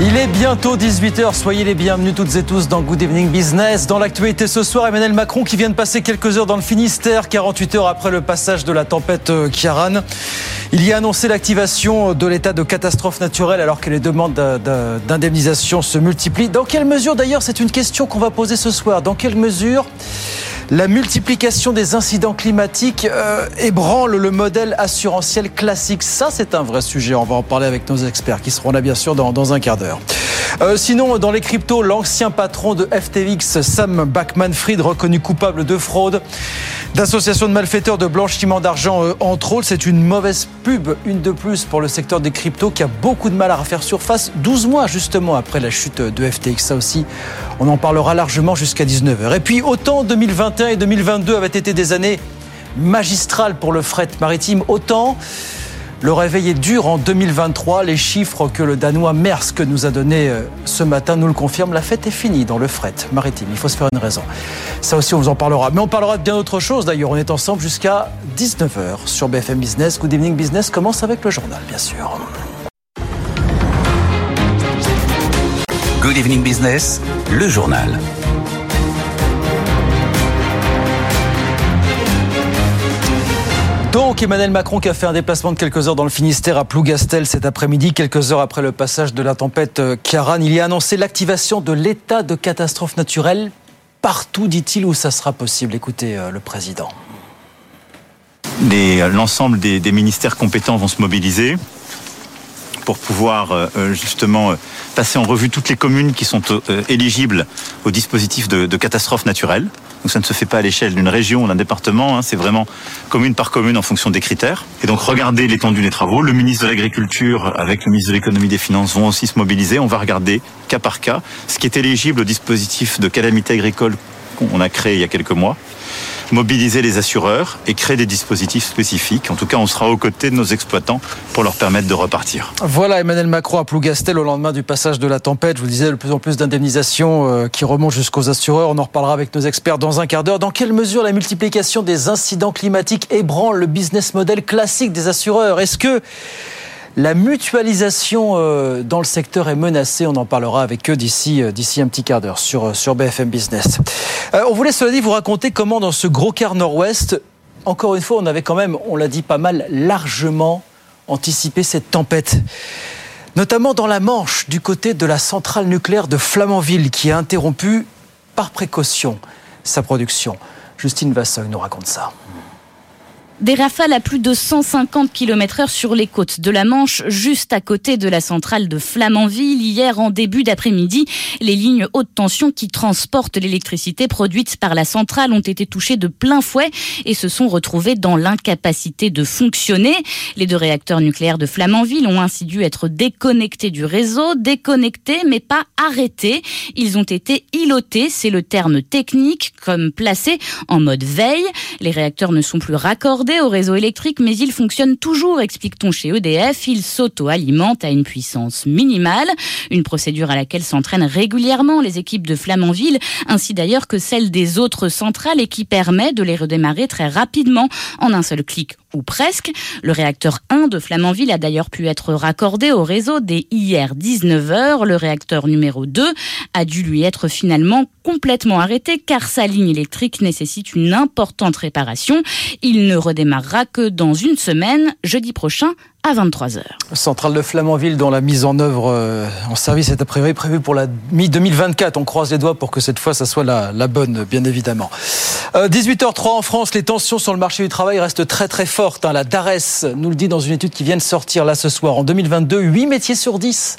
Il est bientôt 18h, soyez les bienvenus toutes et tous dans Good Evening Business. Dans l'actualité ce soir, Emmanuel Macron qui vient de passer quelques heures dans le Finistère, 48 heures après le passage de la tempête euh, Kiaran. Il y a annoncé l'activation de l'état de catastrophe naturelle alors que les demandes d'indemnisation se multiplient. Dans quelle mesure d'ailleurs, c'est une question qu'on va poser ce soir, dans quelle mesure la multiplication des incidents climatiques euh, ébranle le modèle assurantiel classique. Ça, c'est un vrai sujet. On va en parler avec nos experts qui seront là, bien sûr, dans, dans un quart d'heure. Euh, sinon, dans les cryptos, l'ancien patron de FTX, Sam Backman-Fried, reconnu coupable de fraude, d'association de malfaiteurs, de blanchiment d'argent, euh, entre autres. C'est une mauvaise pub, une de plus pour le secteur des cryptos qui a beaucoup de mal à refaire surface 12 mois justement après la chute de FTX. Ça aussi, on en parlera largement jusqu'à 19h. Et puis, autant 2021 et 2022 avaient été des années magistrales pour le fret maritime, autant le réveil est dur en 2023. Les chiffres que le Danois Maersk nous a donnés euh, ce matin nous le confirment. La fête est finie dans le fret maritime. Il faut se faire une raison. Ça aussi, on vous en parlera. Mais on parlera de bien autre chose. D'ailleurs, on est ensemble jusqu'à 19h sur BFM Business. Good Evening Business commence avec le journal, bien sûr. Good Evening Business, le journal. Donc Emmanuel Macron qui a fait un déplacement de quelques heures dans le Finistère à Plougastel cet après-midi, quelques heures après le passage de la tempête euh, Kiaran, il y a annoncé l'activation de l'état de catastrophe naturelle partout, dit-il, où ça sera possible. Écoutez euh, le président. Les- L'ensemble des, des ministères compétents vont se mobiliser pour pouvoir euh, euh, justement euh, passer en revue toutes les communes qui sont éligibles au dispositif de, de catastrophe naturelle. Donc ça ne se fait pas à l'échelle d'une région ou d'un département, hein, c'est vraiment commune par commune en fonction des critères. Et donc regarder l'étendue des travaux. Le ministre de l'Agriculture avec le ministre de l'Économie et des Finances vont aussi se mobiliser. On va regarder cas par cas ce qui est éligible au dispositif de calamité agricole qu'on a créé il y a quelques mois mobiliser les assureurs et créer des dispositifs spécifiques. En tout cas, on sera aux côtés de nos exploitants pour leur permettre de repartir. Voilà Emmanuel Macron à Plougastel au lendemain du passage de la tempête. Je vous disais de plus en plus d'indemnisations euh, qui remontent jusqu'aux assureurs. On en reparlera avec nos experts dans un quart d'heure. Dans quelle mesure la multiplication des incidents climatiques ébranle le business model classique des assureurs? Est-ce que la mutualisation euh, dans le secteur est menacée. On en parlera avec eux d'ici euh, d'ici un petit quart d'heure sur, euh, sur BFM Business. On voulait cela dit vous raconter comment dans ce gros quart nord-ouest, encore une fois, on avait quand même, on l'a dit pas mal, largement anticipé cette tempête. Notamment dans la Manche, du côté de la centrale nucléaire de Flamanville, qui a interrompu par précaution sa production. Justine Vassoy nous raconte ça. Des rafales à plus de 150 km heure sur les côtes de la Manche, juste à côté de la centrale de Flamanville. Hier, en début d'après-midi, les lignes haute tension qui transportent l'électricité produite par la centrale ont été touchées de plein fouet et se sont retrouvées dans l'incapacité de fonctionner. Les deux réacteurs nucléaires de Flamanville ont ainsi dû être déconnectés du réseau, déconnectés mais pas arrêtés. Ils ont été îlotés, c'est le terme technique, comme placés en mode veille. Les réacteurs ne sont plus raccordés au réseau électrique, mais ils fonctionnent toujours, explique-t-on chez EDF. Ils s'auto-alimentent à une puissance minimale, une procédure à laquelle s'entraînent régulièrement les équipes de Flamanville, ainsi d'ailleurs que celle des autres centrales et qui permet de les redémarrer très rapidement en un seul clic ou presque. Le réacteur 1 de Flamanville a d'ailleurs pu être raccordé au réseau dès hier 19h. Le réacteur numéro 2 a dû lui être finalement complètement arrêté car sa ligne électrique nécessite une importante réparation. Il ne redémarrera que dans une semaine, jeudi prochain à 23h. Centrale de Flamanville dont la mise en œuvre euh, en service est a priori prévue pour la mi-2024. On croise les doigts pour que cette fois ça soit la, la bonne, bien évidemment. Euh, 18h03 en France, les tensions sur le marché du travail restent très très fortes. forte. Hein. La DARES nous le dit dans une étude qui vient de sortir là ce soir. En 2022, 8 métiers sur 10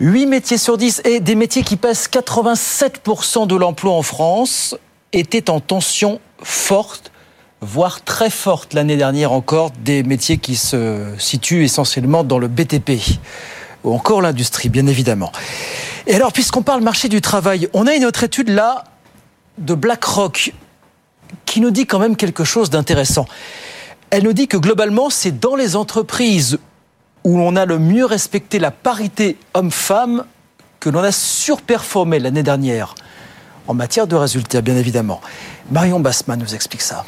8 métiers sur 10 et des métiers qui pèsent 87% de l'emploi en France étaient en tension forte, voire très forte l'année dernière encore, des métiers qui se situent essentiellement dans le BTP ou encore l'industrie, bien évidemment. Et alors, puisqu'on parle marché du travail, on a une autre étude là de BlackRock qui nous dit quand même quelque chose d'intéressant. Elle nous dit que globalement, c'est dans les entreprises où l'on a le mieux respecté la parité homme-femme que l'on a surperformé l'année dernière en matière de résultats, bien évidemment. Marion Bassman nous explique ça.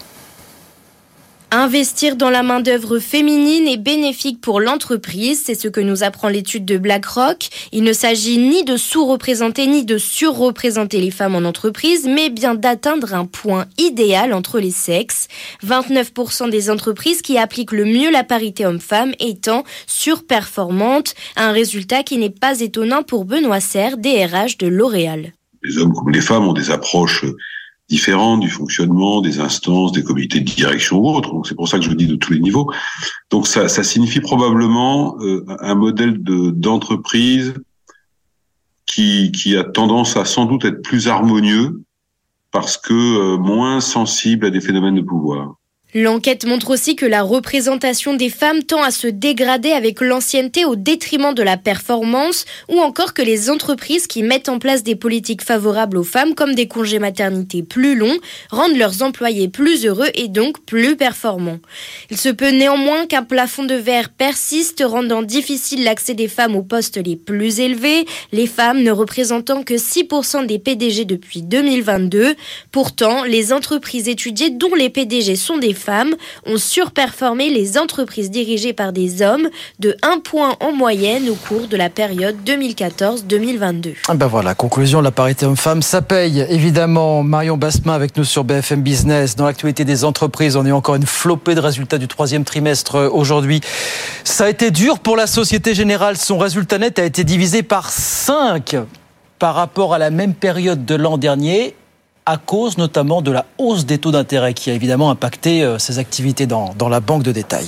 Investir dans la main-d'œuvre féminine est bénéfique pour l'entreprise, c'est ce que nous apprend l'étude de BlackRock. Il ne s'agit ni de sous-représenter ni de surreprésenter les femmes en entreprise, mais bien d'atteindre un point idéal entre les sexes. 29% des entreprises qui appliquent le mieux la parité homme-femme étant surperformantes, un résultat qui n'est pas étonnant pour Benoît Serre, DRH de L'Oréal. Les hommes comme les femmes ont des approches différentes du fonctionnement des instances, des comités de direction ou autres. Donc c'est pour ça que je vous dis de tous les niveaux. Donc ça, ça signifie probablement euh, un modèle de d'entreprise qui, qui a tendance à sans doute être plus harmonieux parce que euh, moins sensible à des phénomènes de pouvoir. L'enquête montre aussi que la représentation des femmes tend à se dégrader avec l'ancienneté au détriment de la performance, ou encore que les entreprises qui mettent en place des politiques favorables aux femmes, comme des congés maternité plus longs, rendent leurs employés plus heureux et donc plus performants. Il se peut néanmoins qu'un plafond de verre persiste, rendant difficile l'accès des femmes aux postes les plus élevés, les femmes ne représentant que 6% des PDG depuis 2022. Pourtant, les entreprises étudiées dont les PDG sont des femmes ont surperformé les entreprises dirigées par des hommes de 1 point en moyenne au cours de la période 2014-2022. Ah ben voilà, conclusion, la parité homme-femme, ça paye. Évidemment, Marion Bassemin avec nous sur BFM Business. Dans l'actualité des entreprises, on est encore une flopée de résultats du troisième trimestre aujourd'hui. Ça a été dur pour la Société Générale. Son résultat net a été divisé par 5 par rapport à la même période de l'an dernier à cause notamment de la hausse des taux d'intérêt qui a évidemment impacté euh, ses activités dans, la banque de détail.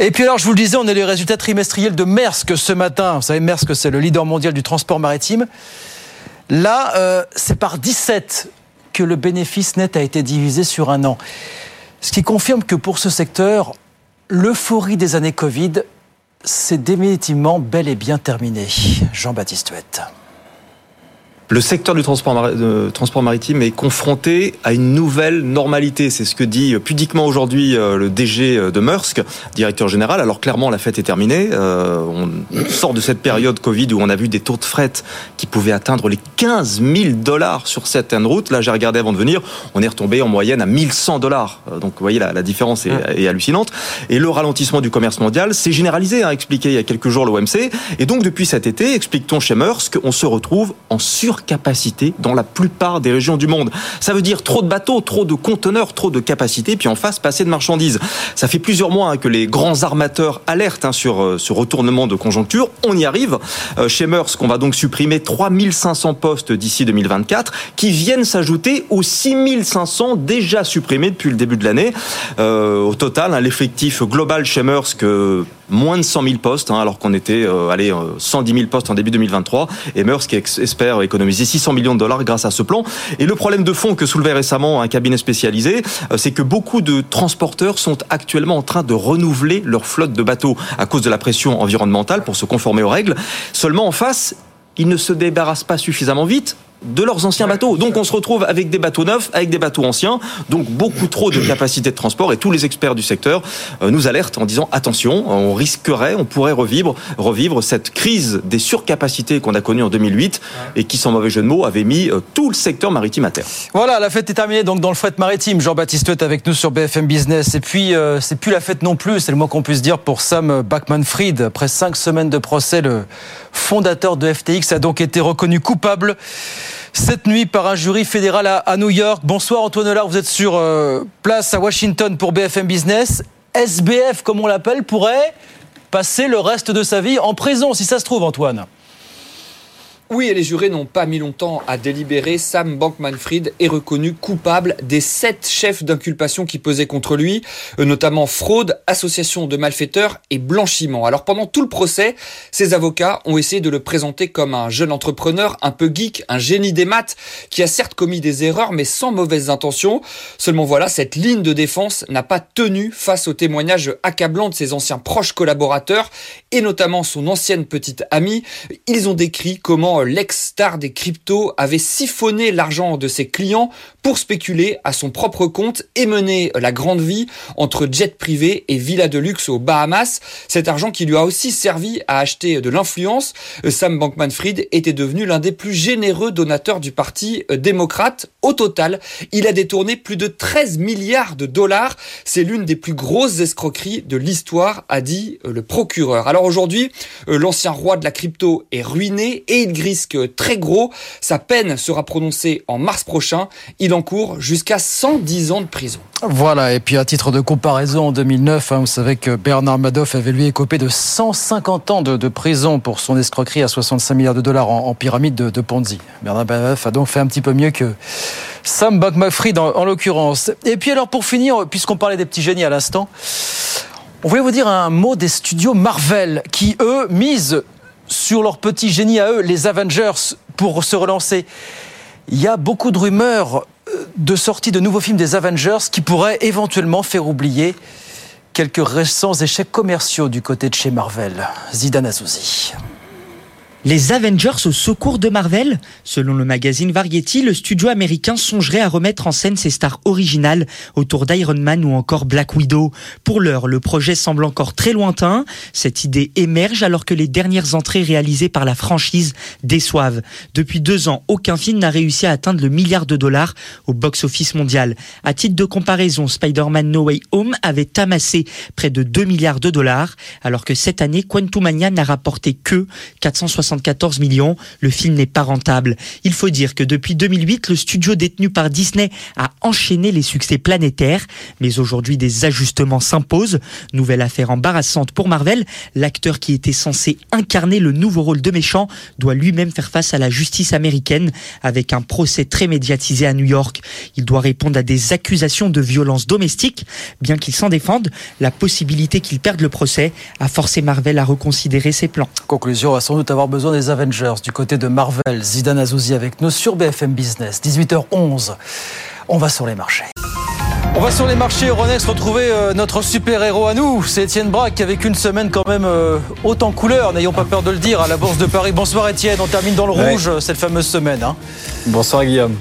Et puis alors, je vous le disais, on a les résultats trimestriels de Maersk ce matin. Vous savez, Maersk, c'est le leader mondial du transport maritime. Là, euh, c'est par 17 que le bénéfice net a été divisé sur un an. Ce qui confirme que pour ce secteur, l'euphorie des années Covid, c'est définitivement bel et bien terminé. Jean-Baptiste Huette. Le secteur du transport, transport, maritime est confronté à une nouvelle normalité. C'est ce que dit pudiquement aujourd'hui euh, le DG euh, de Maersk, directeur général. Alors clairement, la fête est terminée. Euh, on sort de cette période Covid où on a vu des taux de fret qui pouvaient atteindre les 15 000 dollars sur certaines routes. Là, j'ai regardé avant de venir, on est retombé en moyenne à 1100 dollars. Donc vous voyez, la, la différence est, est, hallucinante. Et le ralentissement du commerce mondial s'est généralisé, a hein, expliqué il y a quelques jours l'OMC. Et donc depuis cet été, explique-t-on chez Maersk, on se retrouve en sur capacité dans la plupart des régions du monde. Ça veut dire trop de bateaux, trop de conteneurs, trop de capacités, puis en face, passer de marchandises. Ça fait plusieurs mois hein, que les grands armateurs alertent hein, sur euh, ce retournement de conjoncture. On y arrive. Euh, chez Maersk, on va donc supprimer 3500 postes d'ici 2024, qui viennent s'ajouter aux 6500 déjà supprimés depuis le début de l'année. Euh, au total, hein, l'effectif global chez Maersk moins de 100 000 postes, hein, alors qu'on était euh, allez, 110 000 postes en début 2023. Et Maersk espère économiser 600 millions de dollars grâce à ce plan. Et le problème de fond que soulevait récemment un cabinet spécialisé, euh, c'est que beaucoup de transporteurs sont actuellement en train de renouveler leur flotte de bateaux à cause de la pression environnementale pour se conformer aux règles. Seulement en face, ils ne se débarrassent pas suffisamment vite de leurs anciens bateaux. Donc on se retrouve avec des bateaux neufs, avec des bateaux anciens, donc beaucoup trop de capacité de transport et tous les experts du secteur euh, nous alertent en disant attention, on risquerait, on pourrait revivre, revivre cette crise des surcapacités qu'on a connue en 2008 et qui, sans mauvais jeu de mots, avait mis euh, tout le secteur maritime à terre. Voilà, la fête est terminée donc dans le fret maritime. Jean-Baptiste est avec nous sur BFM Business. Et puis, euh, c'est plus la fête non plus, c'est le moins qu'on puisse dire pour Sam Backman-Fried. Après cinq semaines de procès, le fondateur de FTX a donc été reconnu coupable cette nuit par un jury fédéral à, New York. Bonsoir Antoine Hollard, vous êtes sur euh, place à Washington pour BFM Business. SBF, comme on l'appelle, pourrait passer le reste de sa vie en prison, si ça se trouve, Antoine. Oui, et les jurés n'ont pas mis longtemps à délibérer. Sam Bankman-Fried est reconnu coupable des sept chefs d'inculpation qui pesaient contre lui, euh, notamment fraude, association de malfaiteurs et blanchiment. Alors pendant tout le procès, ses avocats ont essayé de le présenter comme un jeune entrepreneur un peu geek, un génie des maths, qui a certes commis des erreurs mais sans mauvaises intentions. Seulement voilà, cette ligne de défense n'a pas tenu face aux témoignages accablants de ses anciens proches collaborateurs et notamment son ancienne petite amie. Ils ont décrit comment l'ex-star des cryptos avait siphonné l'argent de ses clients pour spéculer à son propre compte et mener la grande vie entre jet privé et villa de luxe aux Bahamas. Cet argent qui lui a aussi servi à acheter de l'influence. Sam Bankman-Fried était devenu l'un des plus généreux donateurs du parti démocrate. Au total, il a détourné plus de 13 milliards de dollars. C'est l'une des plus grosses escroqueries de l'histoire, a dit le procureur. Alors aujourd'hui, l'ancien roi de la crypto est ruiné et il grille risque très gros. Sa peine sera prononcée en mars prochain. Il encourt jusqu'à 110 ans de prison. Voilà, et puis à titre de comparaison, en 2009, hein, vous savez que Bernard Madoff avait lui écopé de 150 ans de, prison pour son escroquerie à 65 milliards de dollars en, pyramide de, Ponzi. Bernard Madoff a donc fait un petit peu mieux que Sam Bankman-Fried en, en l'occurrence. Et puis alors pour finir, puisqu'on parlait des petits génies à l'instant, on voulait vous dire un mot des studios Marvel qui, eux, misent sur leur petit génie à eux, les Avengers, pour se relancer. Il y a beaucoup de rumeurs euh, de sortie de nouveaux films des Avengers qui pourraient éventuellement faire oublier quelques récents échecs commerciaux du côté de chez Marvel. Zidane Azouzi. Les Avengers au secours de Marvel? Selon le magazine Variety, le studio américain songerait à remettre en scène ses stars originales autour d'Iron Man ou encore Black Widow. Pour l'heure, le projet semble encore très lointain. Cette idée émerge alors que les dernières entrées réalisées par la franchise déçoivent. Depuis deux ans, aucun film n'a réussi à atteindre le milliard de dollars au box-office mondial. À titre de comparaison, Spider-Man No Way Home avait amassé près de 2 milliards de dollars, alors que cette année, Quantumania n'a rapporté que 460 74 millions. Le film n'est pas rentable. Il faut dire que depuis 2008, le studio détenu par Disney a enchaîné les succès planétaires. Mais aujourd'hui, des ajustements s'imposent. Nouvelle affaire embarrassante pour Marvel. L'acteur qui était censé incarner le nouveau rôle de méchant doit lui-même faire face à la justice américaine avec un procès très médiatisé à New York. Il doit répondre à des accusations de violence domestique. Bien qu'il s'en défende, la possibilité qu'il perde le procès a forcé Marvel à reconsidérer ses plans. Conclusion, va sans doute avoir besoin besoin des Avengers du côté de Marvel. Zidane Azouzi avec nous sur BFM Business. 18h11. On va sur les marchés. On va sur les marchés Euronext retrouver euh, notre super-héros à nous. C'est Étienne Braque avec une semaine quand même euh, haute en couleur, n'ayons pas peur de le dire, à la Bourse de Paris. Bonsoir Étienne, on termine dans le rouge cette fameuse semaine. Hein. Bonsoir Guillaume.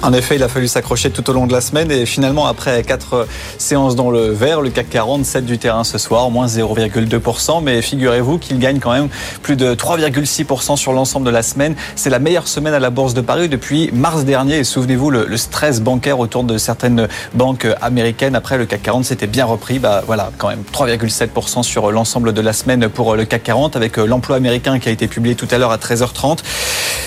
En effet, il a fallu s'accrocher tout au long de la semaine et finalement, après quatre séances dans le vert, le CAC 40 7 du terrain ce soir, moins 0,2%. Mais figurez-vous qu'il gagne quand même plus de 3,6% sur l'ensemble de la semaine. C'est la meilleure semaine à la Bourse de Paris depuis mars dernier. Et souvenez-vous, le, stress bancaire autour de certaines banques américaines. Après, le CAC 40 s'était bien repris. Bah voilà, quand même 3,7% sur l'ensemble de la semaine pour le CAC 40 avec l'emploi américain qui a été publié tout à l'heure à 13h30.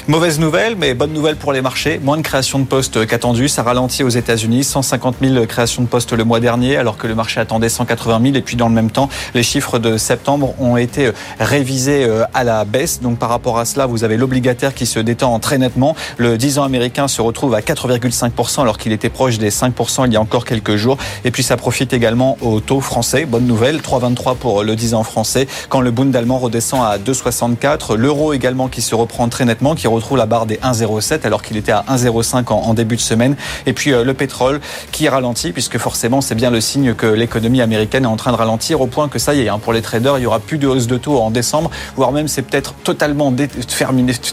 Mauvaise nouvelle, mais bonne nouvelle pour les marchés. Moins de création de postes qu'attendu. Ça ralentit aux États-Unis, 150 000 créations de postes le mois dernier, alors que le marché attendait 180 000. Et puis dans le même temps, les chiffres de septembre ont été euh, révisés euh, à la baisse. Donc par rapport à cela, vous avez l'obligataire qui se détend très nettement. Le 10 ans américain se retrouve à 4,5% alors qu'il était proche des 5% il y a encore quelques jours. Et puis ça profite également au taux français. Bonne nouvelle, 3,23 pour le 10 ans français. Quand le Bund allemand redescend à 2,64, l'euro également qui se reprend très nettement, qui retrouve la barre des 1,07 alors qu'il était à 1,05 en début de semaine. Et puis euh, le pétrole qui ralentit, puisque forcément c'est bien le signe que l'économie américaine est en train de ralentir, au point que ça y est, hein, pour les traders, il y aura plus de hausse de taux en décembre, voire même c'est peut-être totalement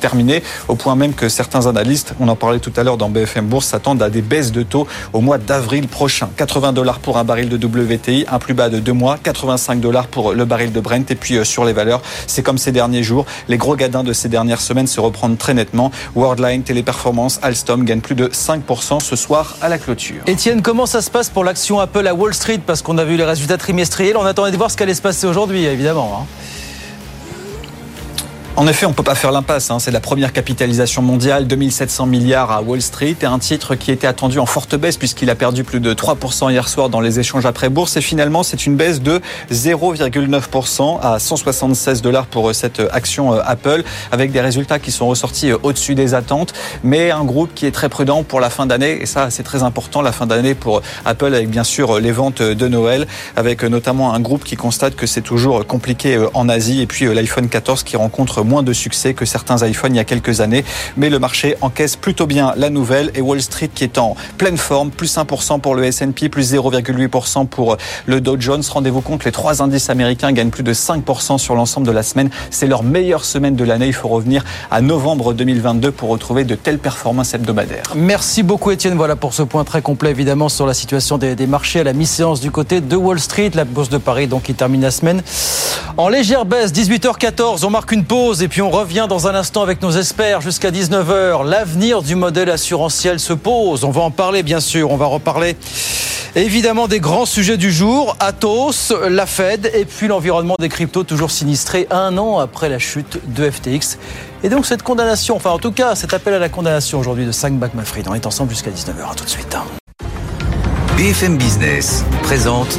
terminé, au point même que certains analystes, on en parlait tout à l'heure dans BFM Bourse, s'attendent à des baisses de taux au mois d'avril prochain. 80 dollars pour un baril de WTI, un plus bas de deux mois, 85 dollars pour le baril de Brent. Et puis euh, sur les valeurs, c'est comme ces derniers jours, les gros gadins de ces dernières semaines se reprennent très nettement. Worldline, Téléperformance, Alstom gagnent plus de 5% ce soir à la clôture. Étienne, comment ça se passe pour l'action Apple à Wall Street? Parce qu'on a vu les résultats trimestriels, on attendait de voir ce qu'allait se passer aujourd'hui, évidemment. Hein. En effet, on ne peut pas faire l'impasse. Hein. C'est la première capitalisation mondiale, 2700 milliards à Wall Street, et un titre qui était attendu en forte baisse puisqu'il a perdu plus de 3% hier soir dans les échanges après bourse. Et finalement, c'est une baisse de 0,9% à 176 dollars pour cette action euh, Apple, avec des résultats qui sont ressortis euh, au-dessus des attentes, mais un groupe qui est très prudent pour la fin d'année. Et ça, c'est très important, la fin d'année pour Apple, avec bien sûr les ventes de Noël, avec notamment un groupe qui constate que c'est toujours compliqué euh, en Asie, et puis l'iPhone 14 qui rencontre moins de succès que certains iPhones il y a quelques années. Mais le marché encaisse plutôt bien la nouvelle et Wall Street qui est en pleine forme, plus 1% pour le S&P, plus 0,8% pour le Dow Jones. Rendez-vous compte, les trois indices américains gagnent plus de 5% sur l'ensemble de la semaine. C'est leur meilleure semaine de l'année. Il faut revenir à novembre 2022 pour retrouver de telles performances hebdomadaires. Merci beaucoup Étienne. Voilà pour ce point très complet évidemment sur la situation des, des marchés à la mi-séance du côté de Wall Street. La bourse de Paris donc qui termine la semaine en légère baisse. 18h14, on marque une pause et puis on revient dans un instant avec nos experts jusqu'à 19h. L'avenir du modèle assurantiel se pose. On va en parler bien sûr. On va reparler évidemment des grands sujets du jour. Atos, la Fed et puis l'environnement des cryptos toujours sinistré un an après la chute de FTX. Et donc cette condamnation, enfin en tout cas cet appel à la condamnation aujourd'hui de 5 Backman-Fried. On est ensemble jusqu'à 19h. À tout de suite. BFM Business présente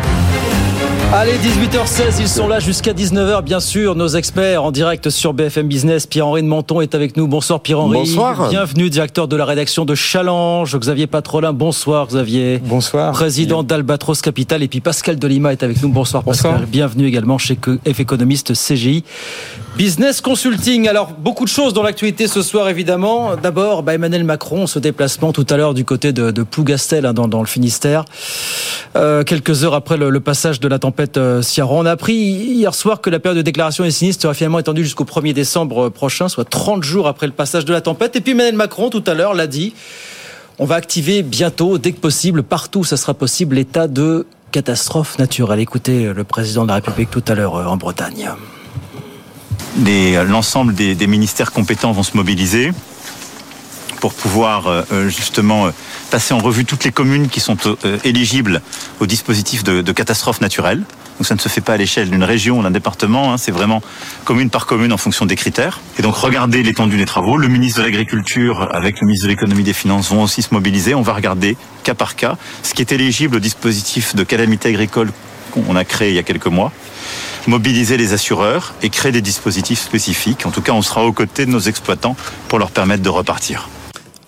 Allez, 18h16, ils sont là jusqu'à 19h, bien sûr. Nos experts en direct sur BFM Business. Pierre-Henri de Menton est avec nous. Bonsoir Pierre-Henri. Bonsoir. Bienvenue, directeur de la rédaction de Challenge. Xavier Patrolin, bonsoir Xavier. Bonsoir. Président d'Albatros Capital. Et puis Pascal Delima est avec nous. Bonsoir Pascal. Bonsoir. Bienvenue également chez F économiste CGI. Business Consulting. Alors, beaucoup de choses dans l'actualité ce soir, évidemment. D'abord, bah, Emmanuel Macron, ce déplacement tout à l'heure du côté de, de Plougastel, hein, dans, dans, le Finistère. Euh, quelques heures après le, le passage de la tempête euh, Ciaran. On a appris hier soir que la période de déclaration des sinistres sera finalement étendue jusqu'au 1er décembre prochain, soit 30 jours après le passage de la tempête. Et puis Emmanuel Macron, tout à l'heure, l'a dit. On va activer bientôt, dès que possible, partout où ça sera possible, l'état de catastrophe naturelle. Écoutez le président de la République tout à l'heure euh, en Bretagne l'ensemble des, ministères compétents vont se mobiliser pour pouvoir euh, justement euh, passer en revue toutes les communes qui sont euh, éligibles au dispositif de catastrophe naturelle. Donc ça ne se fait pas à l'échelle d'une région ou d'un département, hein, c'est vraiment commune par commune en fonction des critères. Et donc regarder l'étendue des travaux. Le ministre de l'Agriculture avec le ministre de l'Économie et des Finances vont aussi se mobiliser. On va regarder cas par cas ce qui est éligible au dispositif de calamité agricole qu'on a créé il y a quelques mois mobiliser les assureurs et créer des dispositifs spécifiques. En tout cas, on sera aux côtés de nos exploitants pour leur permettre de repartir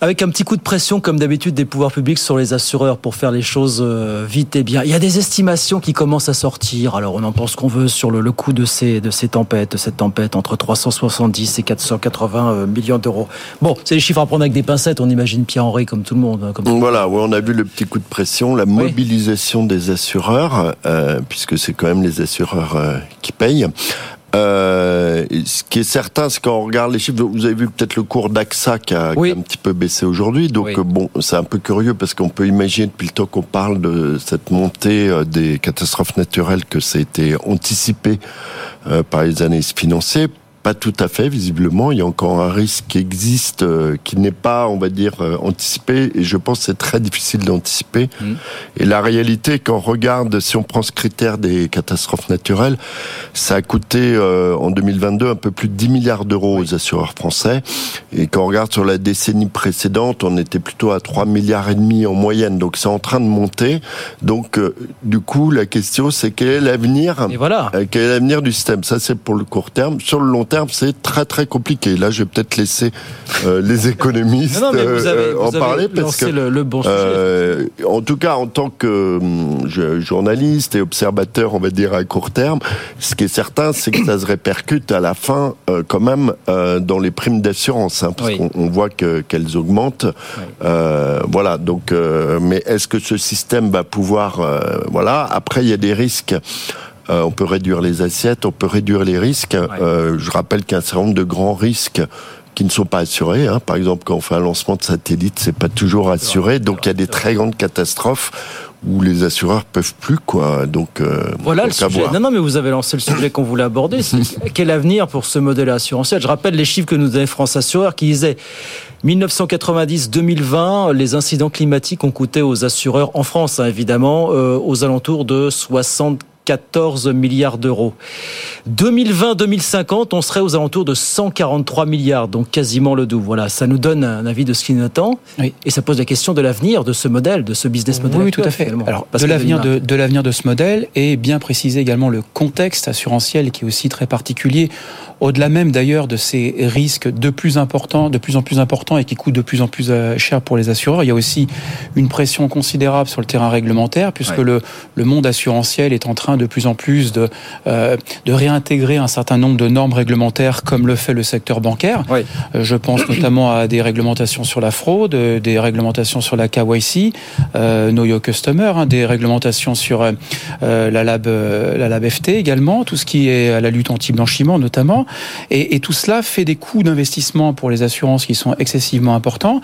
avec un petit coup de pression, comme d'habitude, des pouvoirs publics sur les assureurs pour faire les choses vite et bien. Il y a des estimations qui commencent à sortir. Alors, on en pense qu'on veut sur le, le coût de ces, de ces tempêtes, de cette tempête, entre 370 et 480 millions d'euros. Bon, c'est les chiffres à prendre avec des pincettes, on imagine Pierre-Henri, comme tout le monde. Comme voilà, ouais, on a vu le petit coup de pression, la mobilisation oui. des assureurs, euh, puisque c'est quand même les assureurs euh, qui payent. Euh, ce qui est certain, c'est quand on regarde les chiffres, vous avez vu peut-être le cours d'AXA qui, oui. qui a, un petit peu baissé aujourd'hui. Donc oui. bon, c'est un peu curieux parce qu'on peut imaginer depuis le temps qu'on parle de cette montée euh, des catastrophes naturelles que ça a été anticipé euh, par les analystes financiers pas tout à fait, visiblement. Il y a encore un risque qui existe, euh, qui n'est pas, on va dire, euh, anticipé. Et je pense que c'est très difficile d'anticiper. Mmh. Et la réalité, quand on regarde, si on prend ce critère des catastrophes naturelles, ça a coûté euh, en 2022 un peu plus de 10 milliards d'euros aux assureurs français. Et quand on regarde sur la décennie précédente, on était plutôt à 3 milliards et demi en moyenne. Donc c'est en train de monter. Donc euh, du coup, la question, c'est quel est l'avenir voilà. Quel est l'avenir du système? Ça, c'est pour le court terme. Sur le long terme, c'est très très compliqué. Là, je vais peut-être laisser euh, les économistes non, non, vous avez, euh, en parler parce que, le, le bon euh, en tout cas, en tant que euh, journaliste et observateur, on va dire à court terme, ce qui est certain, c'est que ça se répercute à la fin, euh, quand même, dans les primes d'assurance, hein, parce oui. qu'on on voit que qu'elles augmentent. Oui. voilà. Donc, mais est-ce que ce système va pouvoir, voilà Après, il y a des risques. Euh, on peut réduire les assiettes, on peut réduire les risques. Ouais. Euh, je rappelle qu'un certain nombre de grands risques qui ne sont pas assurés. Hein. Par exemple, quand on fait un lancement de satellite, c'est pas toujours assuré. Donc il y a des très grandes catastrophes où les assureurs peuvent plus quoi. Donc euh, voilà le sujet. Non non mais vous avez lancé le sujet qu'on voulait aborder. quel avenir pour ce modèle assurantiel? Je rappelle les chiffres que nous donnait France Assureur qui disaient 1990-2020, les incidents climatiques ont coûté aux assureurs en France, hein, évidemment, euh, aux alentours de 60 14 milliards d'euros. 2020-2050, on serait aux alentours de 143 milliards, donc quasiment le double. Voilà, ça nous donne un avis de ce qui nous attend. Et ça pose la question de l'avenir de ce modèle, de ce business model. Oui, tout à fait. Alors, de l'avenir de, de l'avenir de ce modèle et bien préciser également le contexte assurantiel qui est aussi très particulier au-delà même d'ailleurs de ces risques de plus importants, de plus en plus importants et qui coûtent de plus en plus euh, cher pour les assureurs, il y a aussi une pression considérable sur le terrain réglementaire puisque le, le monde assurantiel est en train de plus en plus de, euh, de réintégrer un certain nombre de normes réglementaires comme le fait le secteur bancaire. Euh, je pense notamment à des réglementations sur la fraude, des réglementations sur la KYC, euh, Know Your Customer, hein, des réglementations sur euh, la lab la lab FT également, tout ce qui est à la lutte anti-blanchiment notamment. Et, tout cela fait des coûts d'investissement pour les assurances qui sont excessivement importants.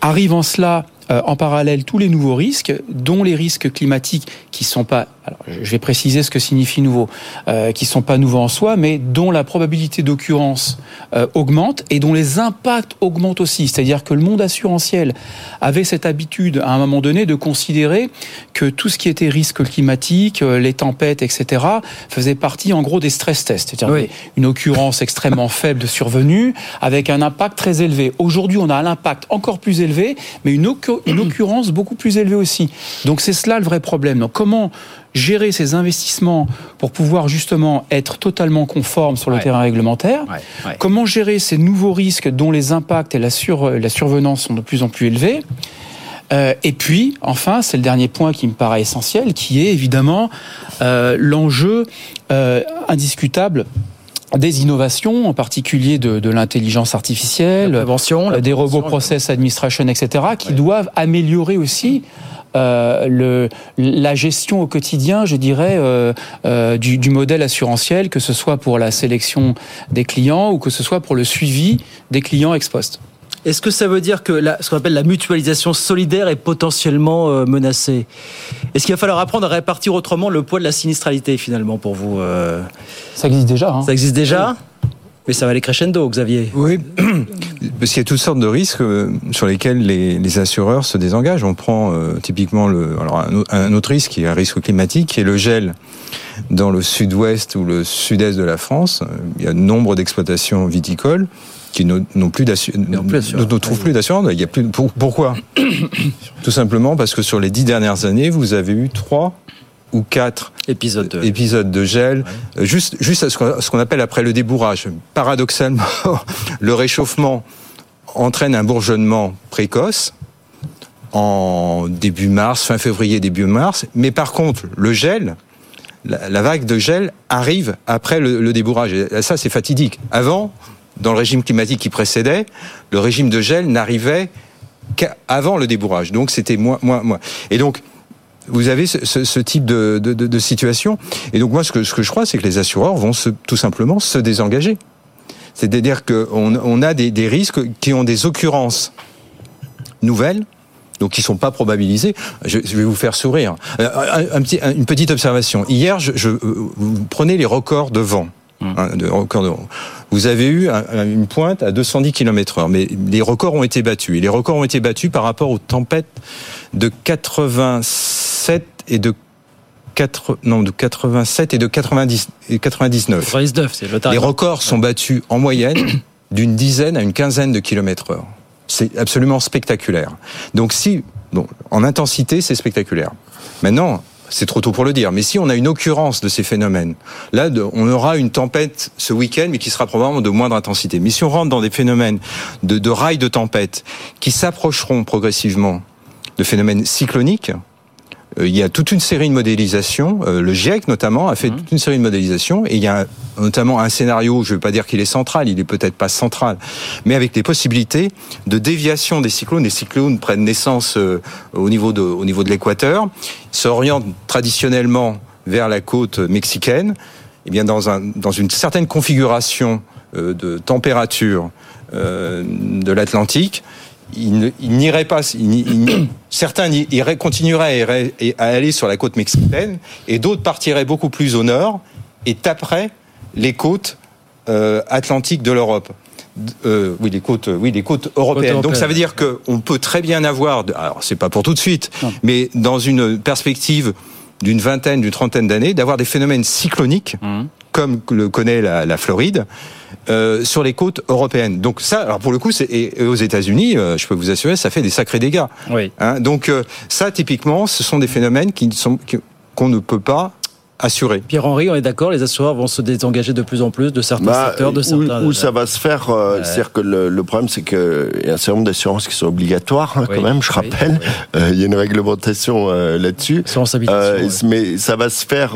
Arrivant cela euh, en parallèle tous les nouveaux risques, dont les risques climatiques qui sont pas, alors je vais préciser ce que signifie nouveau, euh, qui sont pas nouveaux en soi, mais dont la probabilité d'occurrence euh, augmente et dont les impacts augmentent aussi. C'est-à-dire que le monde assurantiel avait cette habitude à un moment donné de considérer que tout ce qui était risque climatique, les tempêtes, etc., faisait partie en gros des stress tests, c'est-à-dire une occurrence extrêmement faible de survenue avec un impact très élevé. Aujourd'hui, on a un impact encore plus élevé, mais une, une occurrence beaucoup plus élevée aussi. Donc c'est cela le vrai problème. Donc comment gérer ces investissements pour pouvoir justement être totalement conforme sur le terrain réglementaire? Comment gérer ces nouveaux risques dont les impacts et la, sur, la survenance sont de plus en plus élevés? Euh, et puis, enfin, c'est le dernier point qui me paraît essentiel, qui est évidemment euh, l'enjeu euh, indiscutable des innovations, en particulier de, de l'intelligence artificielle, la des robots process administration, etc., qui doivent améliorer aussi euh, le, la gestion au quotidien, je dirais, euh, euh, du, du, modèle assurantiel, que ce soit pour la sélection des clients ou que ce soit pour le suivi des clients ex post. Est-ce que ça veut dire que la, ce qu'on appelle la mutualisation solidaire est potentiellement euh, menacée? Est-ce qu'il va falloir apprendre à répartir autrement le poids de la sinistralité finalement pour vous euh? Ça existe déjà. Hein. Ça existe déjà? Mais ça va aller crescendo, Xavier. Oui, parce qu'il y a toutes sortes de risques euh, sur lesquels les, les assureurs se désengagent. On prend euh, typiquement le, alors un, autre risque qui est un risque climatique, qui est le gel dans le sud-ouest ou le sud-est de la France. Il y a nombre d'exploitations viticoles qui n'ont plus d'assurance, ne trouvent plus d'assurance. Il y a plus. Pourquoi? Tout simplement parce que sur les dix dernières années, vous avez eu trois ou quatre épisodes de, épisodes de gel, euh, juste, juste ce qu'on appelle après le débourrage. Paradoxalement, le réchauffement entraîne un bourgeonnement précoce en début mars, fin février, début mars, mais par contre, le gel, la, vague de gel arrive après le, le débourrage. Et ça, c'est fatidique. Avant, dans le régime climatique qui précédait, le régime de gel n'arrivait qu'avant le débourrage. Donc c'était moins, moins, moins. Et donc, vous avez ce, ce, type de, de, de, situation. Et donc moi, ce que, ce que je crois, c'est que les assureurs vont se, tout simplement se désengager. C'est-à-dire qu'on on a des, des risques qui ont des occurrences nouvelles, donc qui sont pas probabilisés. Je, vais vous faire sourire. Euh, un, petit, une petite observation. Hier, je, je, vous prenez les records de vent. Mmh. Hein, de records de vent. Vous avez eu une pointe à 210 km/h, mais les records ont été battus. Et les records ont été battus par rapport aux tempêtes de 87 et de 4, non, de 87 et de 90, 99. 99, c'est le Les records sont battus en moyenne d'une dizaine à une quinzaine de kilomètres heure. C'est absolument spectaculaire. Donc si, bon, en intensité, c'est spectaculaire. Maintenant, c'est trop tôt pour le dire, mais si on a une occurrence de ces phénomènes, là, on aura une tempête ce week-end, mais qui sera probablement de moindre intensité. Mais si on rentre dans des phénomènes de, de rails de tempête qui s'approcheront progressivement de phénomènes cycloniques, il y a toute une série de modélisations. Euh, le GIEC notamment a fait mmh. toute une série de modélisations et il y a notamment un scénario. Je ne veux pas dire qu'il est central, il est peut-être pas central, mais avec des possibilités de déviation des cyclones. Les cyclones prennent naissance euh, au niveau de au niveau de l'équateur, s'orientent traditionnellement vers la côte mexicaine. Et eh bien dans un dans une certaine configuration de température de l'Atlantique, ils n'iraient pas, certains iraient, continueraient à aller sur la côte mexicaine et d'autres partiraient beaucoup plus au nord et taperaient les côtes euh, atlantiques de l'Europe. Euh, oui, les côtes, oui, les côtes européennes. Donc ça veut dire qu'on peut très bien avoir, alors c'est pas pour tout de suite, mais dans une perspective d'une vingtaine, d'une trentaine d'années, d'avoir des phénomènes cycloniques, mmh. comme le connaît la, Floride, euh, sur les côtes européennes. Donc ça, alors pour le coup, et, aux États-Unis, euh, je peux vous assurer, ça fait des sacrés dégâts. Oui. Hein, donc euh, ça, typiquement, ce sont des phénomènes qui sont qu'on ne peut pas assuré. Pierre-Henri, on est d'accord, les assureurs vont se désengager de plus en plus de certains bah, secteurs, de certains... Où, ça va se faire, euh, c'est-à-dire que le, problème, c'est qu'il y a un certain nombre d'assurances qui sont obligatoires, hein, quand même, je rappelle. Euh, il y a une réglementation euh, là-dessus. Mais ça va se faire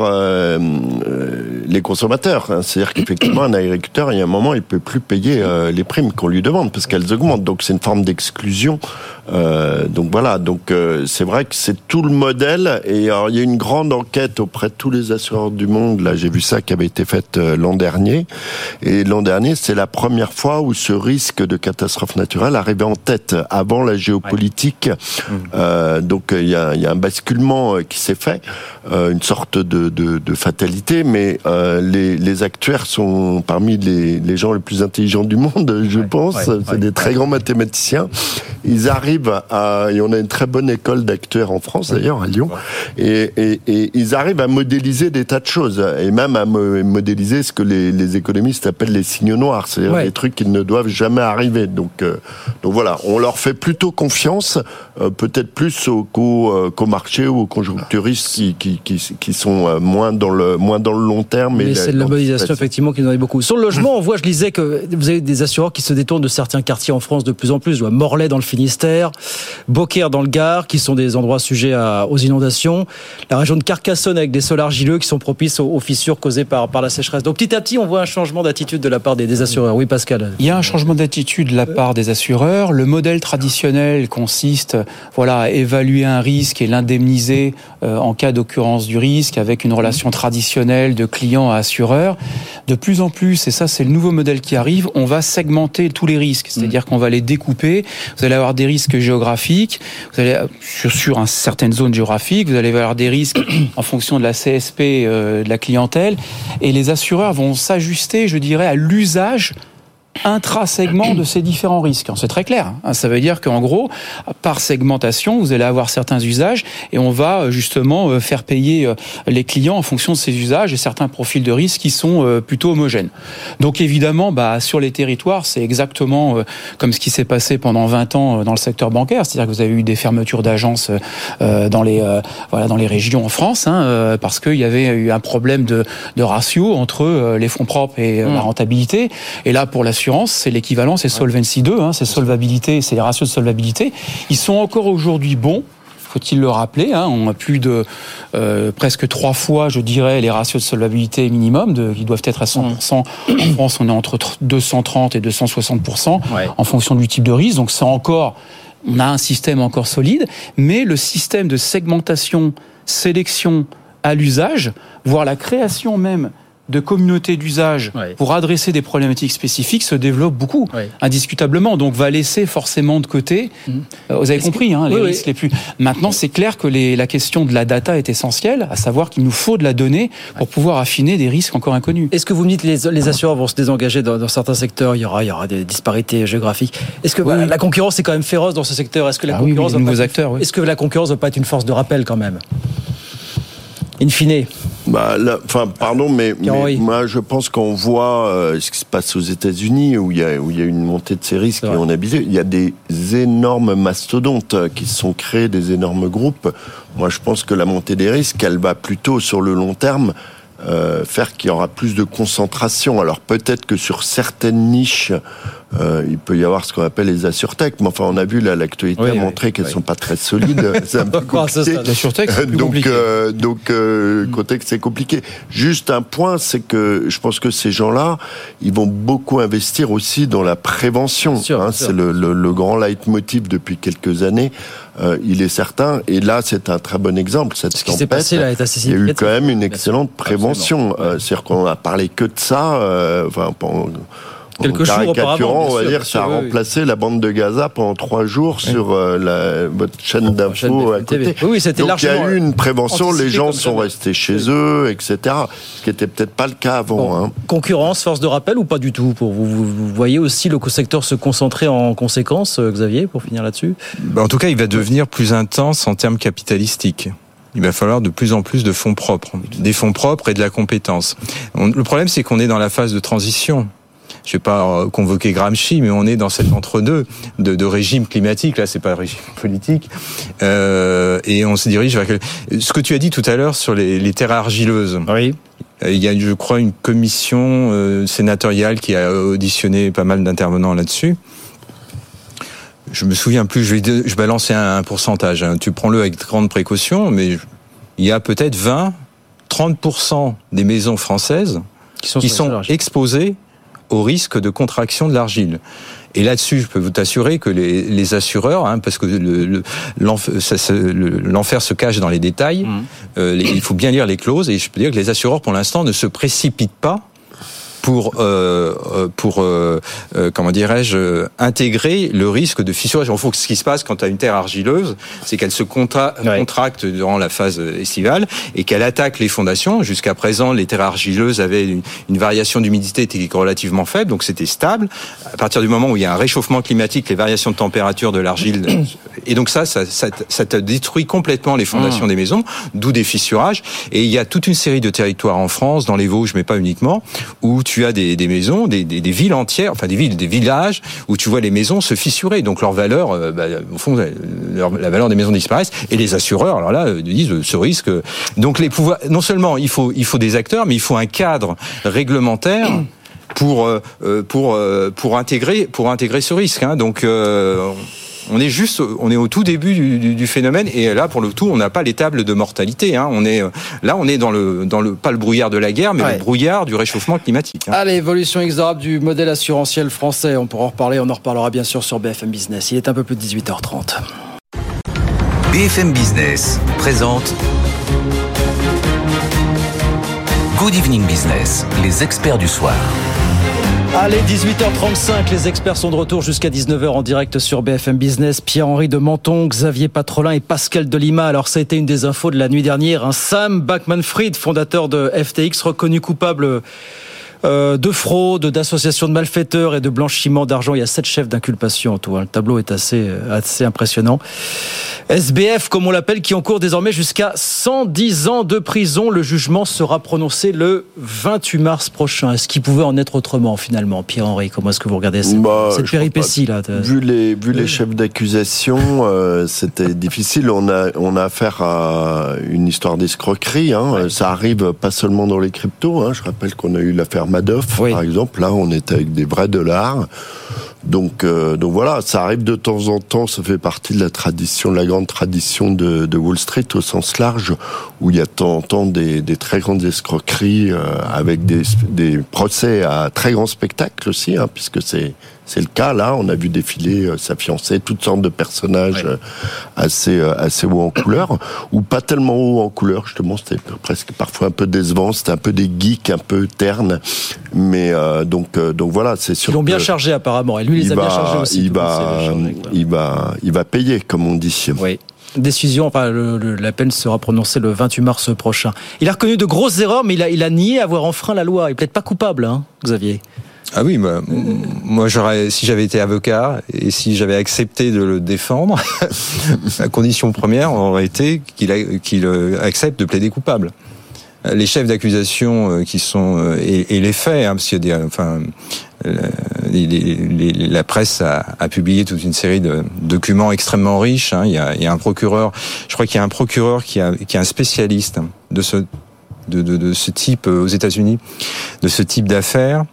les consommateurs. Hein. C'est-à-dire qu'effectivement, un agriculteur, il y a un moment, il peut plus payer les primes qu'on lui demande parce qu'elles augmentent. Donc c'est une forme d'exclusion. donc voilà, donc c'est vrai que c'est tout le modèle. Et alors, il y a une grande enquête auprès de tous les assureurs du monde, là j'ai vu ça qui avait été fait euh, l'an dernier. Et l'an dernier, c'est la première fois où ce risque de catastrophe naturelle arrivait en tête avant la géopolitique. Euh, donc il y a, y a, un basculement euh, qui s'est fait, euh, une sorte de, de, de fatalité, mais euh, les, les, actuaires sont parmi les, les, gens les plus intelligents du monde, je pense. c'est des très grands mathématiciens. Ils arrivent à, et on a une très bonne école d'actuaires en France d'ailleurs, à Lyon, et, et, et ils arrivent à modéliser des tas de choses et même à modéliser ce que les, économistes appellent les signaux noirs, c'est-à-dire des trucs qui ne doivent jamais arriver. Donc, euh, donc voilà, on leur fait plutôt confiance, euh, peut-être plus aux euh, qu'au marché ou aux conjoncturistes qui, qui, qui, sont moins dans le moins dans le long terme. Mais c'est la modélisation effectivement qui en beaucoup. Sur le logement, on voit, je lisais que vous avez des assureurs qui se détournent de certains quartiers en France de plus en plus. Je vois Morlaix dans le Finistère, Beaucaire dans le Gard, qui sont des endroits sujets à, aux inondations. La région de Carcassonne avec des qui sont propices aux, fissures causées par, par la sécheresse. Donc petit à petit, on voit un changement d'attitude de la part des, assureurs. Oui, Pascal. Il y a un changement d'attitude de la part des assureurs. Le modèle traditionnel consiste voilà, à évaluer un risque et l'indemniser euh, en cas d'occurrence du risque avec une relation traditionnelle de client à assureur. De plus en plus, et ça c'est le nouveau modèle qui arrive, on va segmenter tous les risques, c'est-à-dire qu'on va les découper. Vous allez avoir des risques géographiques, vous allez sur, sur une certaine zone géographique, vous allez avoir des risques en fonction de la CSP euh, de la clientèle. Et les assureurs vont s'ajuster, je dirais, à l'usage intra-segment de ces différents risques. C'est très clair. Hein. Ça veut dire qu'en gros, par segmentation, vous allez avoir certains usages et on va euh, justement euh, faire payer euh, les clients en fonction de ces usages et certains profils de risque qui sont plutôt homogènes. Donc évidemment, bah, sur les territoires, c'est exactement comme ce qui s'est passé pendant 20 ans dans le secteur bancaire. C'est-à-dire que vous avez eu des fermetures d'agences dans les voilà dans les régions en France, hein, parce qu'il y avait eu un problème de, de ratio entre les fonds propres et la mmh. rentabilité. Et là, pour la c'est l'équivalent, c'est Solvency 2, hein, c'est solvabilité, c'est les ratios de solvabilité. Ils sont encore aujourd'hui bons, faut-il le rappeler. Hein, on a plus de euh, presque trois fois, je dirais, les ratios de solvabilité minimum, de, qui doivent être à 100%. En France, on est entre 230 et 260% en fonction du type de risque. Donc c'est encore, on a un système encore solide, mais le système de segmentation, sélection à l'usage, voire la création même de communautés d'usage pour adresser des problématiques spécifiques se développe beaucoup, indiscutablement. Donc, va laisser forcément de côté. Mhm. Euh, vous avez compris, hein, les risques les plus. Maintenant, c'est clair que les, la question de la data est essentielle, à savoir qu'il nous faut de la donnée pour pouvoir affiner des risques encore inconnus. Est-ce que vous me dites les, les assureurs vont se désengager dans, certains secteurs Il y aura, il y aura des disparités géographiques. Est-ce que bah, la concurrence est quand même féroce dans ce secteur? Est-ce que la ah concurrence, est-ce que la concurrence ne va pas être une force de rappel quand même? In fine. Bah, enfin, pardon, mais, moi, je pense qu'on voit euh, ce qui se passe aux États-Unis, où il y a où il y a une montée de ces risques qui ont habité. Il y a des énormes mastodontes euh, qui se sont créés, des énormes groupes. Moi, je pense que la montée des risques, elle va plutôt sur le long terme euh, faire qu'il y aura plus de concentration. Alors peut-être que sur certaines niches, euh, il peut y avoir ce qu'on appelle les assurtech, mais enfin on a vu là l'actualité a montré qu'elles ne sont pas très solides. c'est un peu compliqué. donc euh, donc euh, contexte c'est compliqué. Juste un point, c'est que je pense que ces gens-là, ils vont beaucoup investir aussi dans la prévention. Hein, c'est le, le, le, grand leitmotiv depuis quelques années. Euh, il est certain. Et là, c'est un très bon exemple. Cette Ce qui s'est passé là est assez Il y a eu quand même une excellente prévention. Euh, c'est-à-dire qu'on a parlé que de ça. Euh, enfin, Jours caricaturant, on va sûr, dire, ça a oui, oui. remplacé la bande de Gaza pendant trois jours sur euh, la, votre chaîne d'infos à côté. TV. Oui, oui, c'était Donc il y a eu une prévention, les gens sont restés chez eux, etc. Ce qui était peut-être pas le cas avant. hein. Concurrence, force de rappel ou pas du tout pour vous, vous, voyez aussi le secteur se concentrer en conséquence, euh, Xavier, pour finir là-dessus? Bah, En tout cas, il va devenir plus intense en termes capitalistiques. Il va falloir de plus en plus de fonds propres, des fonds propres et de la compétence. On- le problème, c'est qu'on est dans la phase de transition. Je vais pas euh, convoquer Gramsci, mais on est dans cet entre-deux de, de régime climatique. Là, c'est pas un régime politique, euh, et on se dirige vers ce que tu as dit tout à l'heure sur les, les terres argileuses. Oui. Il y a, je crois, une commission euh, sénatoriale qui a auditionné pas mal d'intervenants là-dessus. Je me souviens plus, je vais, je un, un pourcentage. hein. Tu prends-le avec grande précaution, mais il y a peut-être 20, 30% des maisons françaises qui sont, qui exposées au risque de contraction de l'argile. Et là-dessus, je peux vous t'assurer que les, les assureurs, hein, parce que le- le- l'enfer se cache dans les détails, Mmh. euh, les- il faut bien lire les clauses, et je peux dire que les assureurs, pour l'instant, ne se précipitent pas pour euh, euh, pour euh, euh, comment dirais-je euh, intégrer le risque de fissurage. En fait, ce qui se passe quand tu as une terre argileuse, c'est qu'elle se contra- contracte durant la phase estivale et qu'elle attaque les fondations. Jusqu'à présent, les terres argileuses avaient une, une variation d'humidité était relativement faible, donc c'était stable. À partir du moment où il y a un réchauffement climatique, les variations de température de l'argile et donc ça, ça, ça, ça te détruit complètement les fondations Mmh. des maisons, d'où des fissurages. Et il y a toute une série de territoires en France, dans les Vosges, mais pas uniquement, où tu as des, des maisons, des, des, villes entières, enfin des villes, des villages, où tu vois les maisons se fissurer. Donc leur valeur, euh, bah, au fond, leur- la valeur des maisons disparaissent. Et les assureurs, alors là, euh, disent euh, ce risque. Donc les pouvoirs, non seulement il faut, il faut des acteurs, mais il faut un cadre réglementaire pour euh, euh, pour euh, pour intégrer pour intégrer ce risque. hein. Donc euh, on est juste, on est au tout début du, du- du phénomène et là pour le tout, on n'a pas les tables de mortalité. hein. On est euh, là, on est dans le dans le pas le brouillard de la guerre, mais Ouais. le brouillard du réchauffement climatique. hein. Allez, évolution inexorable du modèle assurantiel français. On pourra en reparler. On en reparlera bien sûr sur BFM Business. Il est un peu plus de 18h30. BFM Business présente Good Evening Business, les experts du soir. Allez, 18h35, les experts sont de retour jusqu'à 19h en direct sur BFM Business. Pierre-Henri de Menton, Xavier Patrolin et Pascal Delima. Alors, ça a été une des infos de la nuit dernière. Un Sam Backman-Fried, fondateur de FTX, reconnu coupable euh, de fraude, d'association de malfaiteurs et de blanchiment d'argent. Il y a sept chefs d'inculpation en tout. hein. Le tableau est assez, euh, assez impressionnant. SBF, comme on l'appelle, qui encourt désormais jusqu'à 110 ans de prison. Le jugement sera prononcé le 28 mars prochain. Est-ce qu'il pouvait en être autrement finalement? Pierre-Henri, comment est-ce que vous regardez cette, Bah, cette péripétie là Vu les, vu les chefs d'accusation, euh, c'était difficile. On a, on a affaire à une histoire d'escroquerie. Hein. Ça arrive pas seulement dans les cryptos. Hein. Je rappelle qu'on a eu l'affaire Madoff, par exemple. Là, on était avec des vrais dollars. Donc, euh, donc voilà, ça arrive de temps en temps. Ça fait partie de la tradition, de la grande tradition de, de Wall Street au sens large, où il y a de temps en temps des, des très grandes escroqueries euh, avec des, des procès à très grand spectacle aussi, hein, puisque c'est c'est le cas là. On a vu défiler euh, sa fiancée, toutes sortes de personnages euh, assez euh, assez haut en couleur, ou pas tellement haut en couleur. Justement, c'était presque parfois un peu décevant. C'était un peu des geeks, un peu ternes. Mais euh, donc donc voilà, c'est sûr. Ils l'ont bien chargé apparemment. Et lui, il les a il bien va, chargés aussi. il va, il va, il va payer, comme on dit. Oui. Décision, enfin, le- le- la peine sera prononcée le 28 mars prochain. Il a reconnu de grosses erreurs, mais il a, il a nié avoir enfreint la loi. Il peut-être pas coupable, hein, Xavier. Ah oui, moi, moi j'aurais, si j'avais été avocat et si j'avais accepté de le défendre, la condition première aurait été qu'il euh, accepte de plaider coupable. Les chefs d'accusation euh, qui sont euh, et, les faits, hein, parce qu'il y a des, enfin, la presse a, publié toute une série de documents extrêmement riches. hein. Il, y a, un procureur, je crois qu'il y a un procureur qui est un spécialiste de ce de, de, de ce type euh, aux États-Unis, de ce type d'affaires,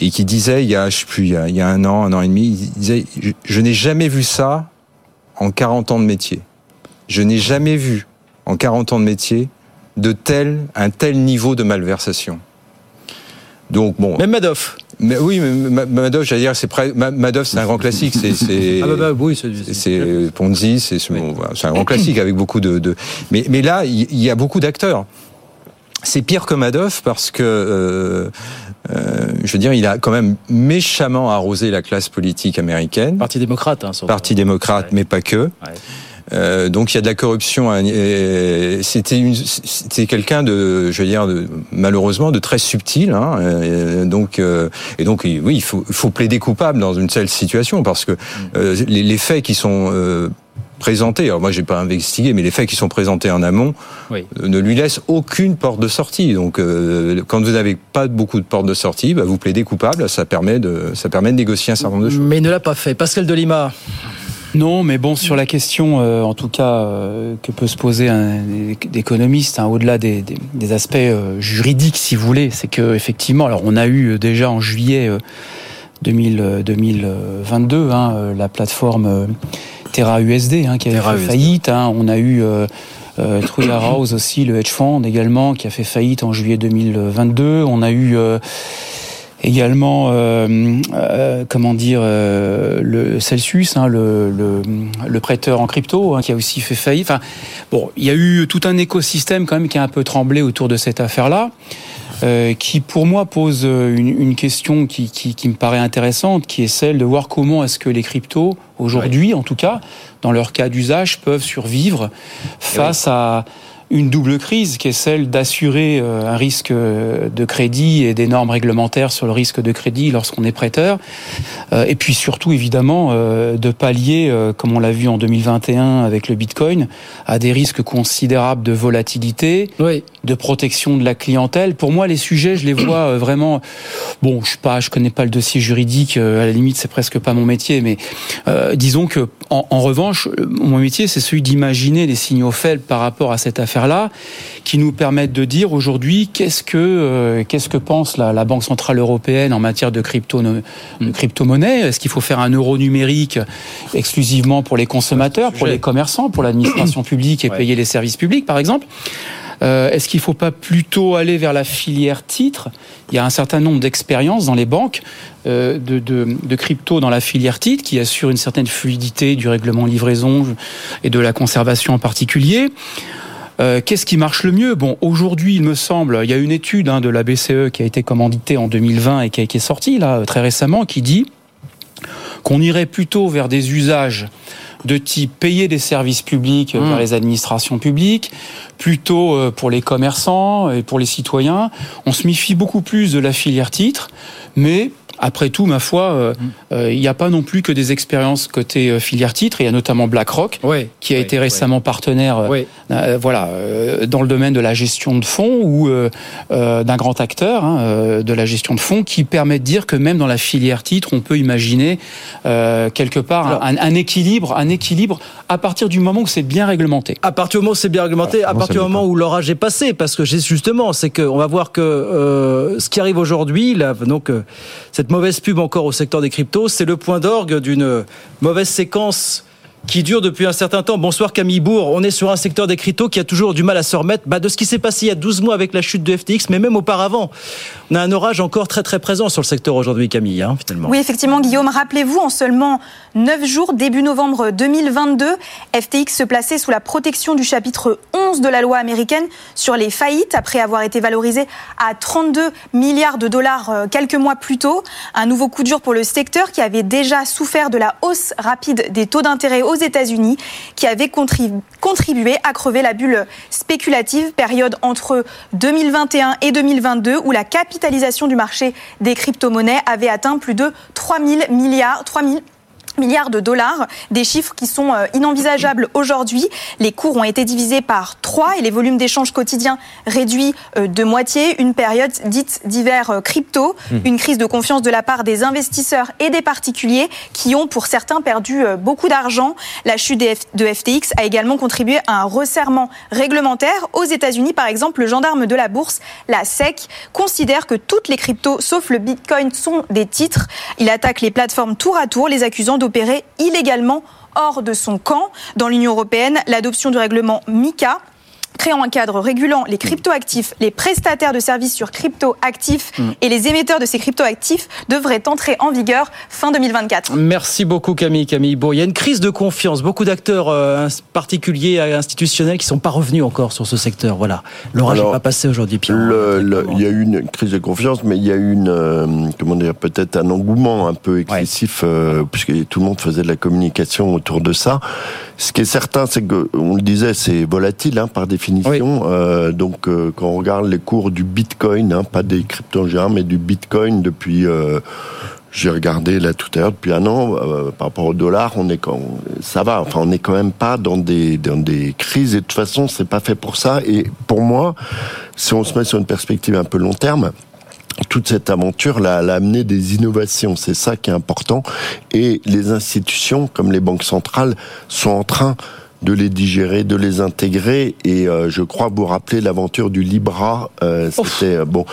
et qui disait il y a, je sais plus, il y a, il y a un an, un an et demi, il disait je, je n'ai jamais vu ça en 40 ans de métier. Je n'ai jamais vu en 40 ans de métier de tel un tel niveau de malversation. Donc bon. Même Madoff. Mais oui, mais Ma- Madoff, j'allais dire, c'est Madoff, c'est un grand classique. C'est, Ah bah, bah, oui, c'est- c'est Ponzi, c'est, bon, un grand classique avec beaucoup de. de... Mais, mais là, il il y, a beaucoup d'acteurs. C'est pire que Madoff parce que euh, je veux dire, il a quand même méchamment arrosé la classe politique américaine. Parti démocrate, hein, Parti démocrate, mais pas que. Ouais. Euh, donc il y a de la corruption. C'était c'était quelqu'un de, je veux dire, de, malheureusement de très subtil. Hein, et donc euh, et donc oui, il faut, faut plaider coupable dans une telle situation parce que euh, les, les, faits qui sont présentés, alors moi j'ai pas investigué, mais les faits qui sont présentés en amont oui. ne lui laissent aucune porte de sortie. Donc quand vous n'avez pas beaucoup de portes de sortie, bah, vous plaidez coupable, ça permet de ça permet de négocier un certain nombre de choses. Mais il ne l'a pas fait. Pascal Delima. Non, mais bon, sur la question, euh, en tout cas, euh, que peut se poser un économiste, hein, au-delà des, des, des, aspects euh, juridiques, si vous voulez, c'est que effectivement, alors on a eu déjà en juillet 2000, 2022 hein, la plateforme Terra USD hein, qui a fait faillite. Hein, on a eu euh, House aussi, le hedge fund également, qui a fait faillite en juillet 2022. On a eu également euh, euh, comment dire euh, le Celsius hein, le, le, le, prêteur en crypto hein, qui a aussi fait faillite enfin bon il y a eu tout un écosystème quand même qui a un peu tremblé autour de cette affaire là euh, qui pour moi pose une, une question qui, qui, qui, me paraît intéressante, qui est celle de voir comment est-ce que les cryptos, aujourd'hui en tout cas, dans leur cas d'usage, peuvent survivre face oui. à une double crise qui est celle d'assurer un risque de crédit et des normes réglementaires sur le risque de crédit lorsqu'on est prêteur et puis surtout évidemment de pallier comme on l'a vu en 2021 avec le Bitcoin à des risques considérables de volatilité oui. De protection de la clientèle. Pour moi les sujets je les vois vraiment bon je sais pas je connais pas le dossier juridique à la limite c'est presque pas mon métier mais euh, disons que en, en revanche mon métier c'est celui d'imaginer les signaux faibles par rapport à cette affaire là qui nous permettent de dire aujourd'hui qu'est-ce que euh, qu'est-ce que pense la, la, Banque centrale européenne en matière de crypto de crypto-monnaie? Est-ce qu'il faut faire un euro numérique exclusivement pour les consommateurs, pour les commerçants, pour l'administration publique et ouais. payer les services publics par exemple? Euh, Est-ce qu'il ne faut pas plutôt aller vers la filière titre? Il y a un certain nombre d'expériences dans les banques euh, de, crypto dans la filière titre qui assure une certaine fluidité du règlement livraison et de la conservation en particulier. Euh, Qu'est-ce qui marche le mieux? Bon, aujourd'hui, il me semble, il y a une étude hein, de la BCE qui a été commanditée en 2020 et qui, a, qui est sortie très récemment, qui dit qu'on irait plutôt vers des usages de type payer des services publics mmh. vers les administrations publiques, plutôt euh, pour les commerçants et pour les citoyens. On se méfie beaucoup plus de la filière titre, mais après tout, ma foi, euh, euh, il n'y a pas non plus que des expériences côté euh, filière titre. Il y a notamment BlackRock, qui a été récemment partenaire, voilà, dans le domaine de la gestion de fonds ou d'un grand acteur hein, de la gestion de fonds, qui permet de dire que même dans la filière titre, on peut imaginer quelque part Alors, un, un, équilibre, un équilibre à partir du moment où c'est bien réglementé. À partir du moment où c'est bien réglementé, à partir du moment où l'orage est passé, parce que justement, c'est qu'on va voir que ce qui arrive aujourd'hui, donc cette mauvaise pub encore au secteur des cryptos, c'est le point d'orgue d'une mauvaise séquence qui dure depuis un certain temps. Bonsoir Camille Bourg, on est sur un secteur des cryptos qui a toujours du mal à se remettre bah, de ce qui s'est passé il y a 12 mois avec la chute de FTX, mais même auparavant. On a un orage encore très très présent sur le secteur aujourd'hui Camille, hein, finalement. Oui, effectivement Guillaume, rappelez-vous, en seulement 9 jours, début novembre 2022, FTX se plaçait sous la protection du chapitre 11 de la loi américaine sur les faillites, après avoir été valorisé à 32 milliards de dollars quelques mois plus tôt. Un nouveau coup dur pour le secteur qui avait déjà souffert de la hausse rapide des taux d'intérêt aux États-Unis, qui avait contribué à crever la bulle spéculative, période entre 2021 et 2022, où la capitalisation du marché des crypto-monnaies avait atteint plus de 3 000 milliards, 3 000 milliards de dollars, des chiffres qui sont inenvisageables aujourd'hui. Les cours ont été divisés par trois et les volumes d'échanges quotidiens réduits de moitié. Une période dite d'hiver crypto, mmh. une crise de confiance de la part des investisseurs et des particuliers qui ont pour certains perdu beaucoup d'argent. La chute de FTX a également contribué à un resserrement réglementaire. Aux États-Unis, par exemple, le gendarme de la bourse, la SEC, considère que toutes les cryptos, sauf le Bitcoin, sont des titres. Il attaque les plateformes tour à tour, les accusant de opérer illégalement hors de son camp. Dans l'Union européenne, l'adoption du règlement MICA créant un cadre régulant les cryptoactifs, les prestataires de services sur cryptoactifs Mm. et les émetteurs de ces cryptoactifs devrait entrer en vigueur fin 2024. Merci beaucoup Camille. Camille Bourg. Il y a une crise de confiance. Beaucoup d'acteurs euh, particuliers et institutionnels qui sont pas revenus encore sur ce secteur. Voilà. L'orage n'est pas passé aujourd'hui, Pierre. Il y a eu une crise de confiance, mais il y a eu une, euh, comment dire, peut-être un engouement un peu excessif, euh, puisque tout le monde faisait de la communication autour de ça. Ce qui est certain, c'est que, on le disait, c'est volatile hein, par définition. Euh, donc, euh, quand on regarde les cours du Bitcoin, hein, pas des général, mais du Bitcoin depuis. euh, j'ai regardé là tout à l'heure depuis un an par rapport au dollar, on est quand ça va. Enfin, on n'est quand même pas dans des dans des crises et de toute façon, c'est pas fait pour ça. Et pour moi, si on se met sur une perspective un peu long terme, toute cette aventure là, elle a amené des innovations. C'est ça qui est important. Et les institutions, comme les banques centrales, sont en train de les digérer, de les intégrer. Et euh, je crois vous rappeler l'aventure du Libra. Euh, c'était euh, bon.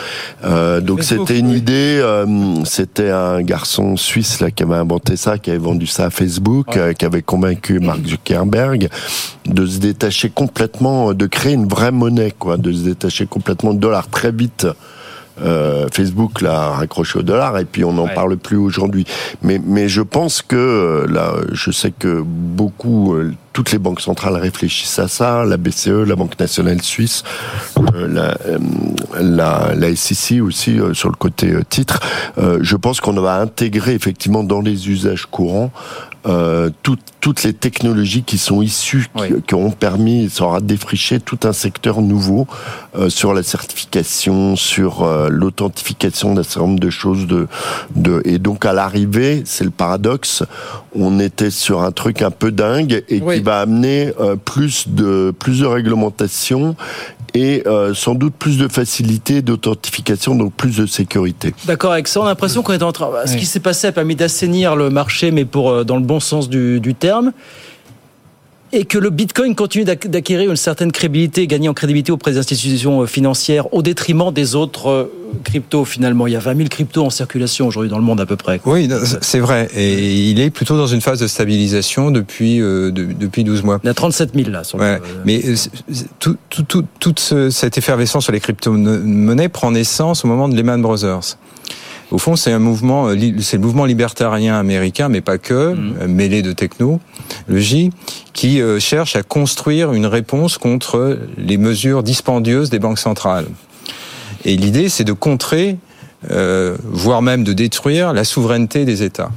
Euh, donc c'était une idée. euh, c'était un garçon suisse là qui avait inventé ça, qui avait vendu ça à Facebook, euh, qui avait convaincu Mark Zuckerberg de se détacher complètement, de créer une vraie monnaie, quoi, de se détacher complètement de dollar très vite. Euh, Facebook l'a raccroché au dollar et puis on n'en parle plus aujourd'hui. Mais, mais je pense que euh, là, je sais que beaucoup, euh, toutes les banques centrales réfléchissent à ça, la BCE, la Banque nationale suisse, euh, la, euh, la, la SEC aussi euh, sur le côté titre. Je pense qu'on va intégrer effectivement dans les usages courants euh, tout- toutes les technologies qui sont issues, qui, qui ont permis, ça aura défriché tout un secteur nouveau euh, sur la certification, sur euh, l'authentification d'un certain nombre de choses. De, de, et donc à l'arrivée, c'est le paradoxe, on était sur un truc un peu dingue et qui va amener euh, plus de plus de réglementation et euh, sans doute plus de facilité d'authentification, donc plus de sécurité. D'accord avec ça. On a l'impression qu'on est en train. Ce qui s'est passé a permis d'assainir le marché, mais pour euh, dans le bon sens du, du terme. Et que le Bitcoin continue d'acquérir une certaine crédibilité, gagner en crédibilité auprès des institutions euh, financières, au détriment des autres euh, cryptos finalement. Il y a 20 000 cryptos en circulation aujourd'hui dans le monde à peu près. Oui, c'est vrai. Et il est plutôt dans une phase de stabilisation depuis, euh, de- depuis 12 mois. Il y a 37 000 là. Sur le- Ouais, mais tout, tout, tout, toute ce- cette effervescence sur les crypto-monnaies prend naissance au moment de Lehman Brothers. Au fond, c'est un mouvement, euh, c'est le mouvement libertarien américain, mais pas que, euh, mêlé de technologie, qui euh, cherche à construire une réponse contre les mesures dispendieuses des banques centrales. Et l'idée, c'est de contrer, euh, voire même de détruire la souveraineté des États.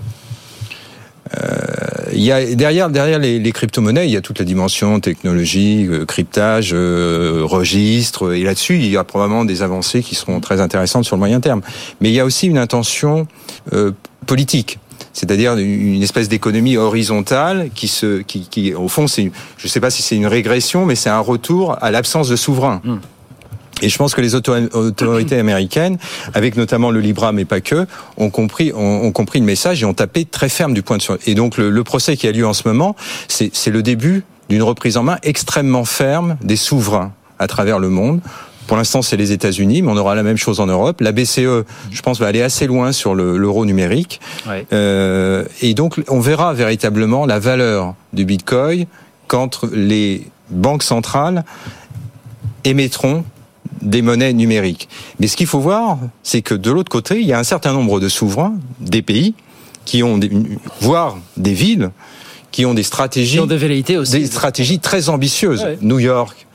Euh, il y a derrière derrière les, les crypto-monnaies, il y a toute la dimension technologie, euh, cryptage, euh, registre, et là-dessus, il y a probablement des avancées qui seront très intéressantes sur le moyen terme. Mais il y a aussi une intention euh, politique. C'est-à-dire une espèce d'économie horizontale qui se, qui, qui au fond, c'est, je ne sais pas si c'est une régression, mais c'est un retour à l'absence de souverain. Et je pense que les auto- autorités américaines, avec notamment le Libra, mais pas que, ont compris, ont, ont compris le message et ont tapé très ferme du point de sur. Et donc le, le procès qui a lieu en ce moment, c'est c'est le début d'une reprise en main extrêmement ferme des souverains à travers le monde. Pour l'instant, c'est les États-Unis, mais on aura la même chose en Europe. La BCE, je pense, va aller assez loin sur le- l'euro numérique. Euh, et donc, on verra véritablement la valeur du Bitcoin quand les banques centrales émettront des monnaies numériques. Mais ce qu'il faut voir, c'est que de l'autre côté, il y a un certain nombre de souverains, des pays, qui ont, des, voire des villes, qui ont des stratégies, des, stratégies très ambitieuses. Ouais. New York,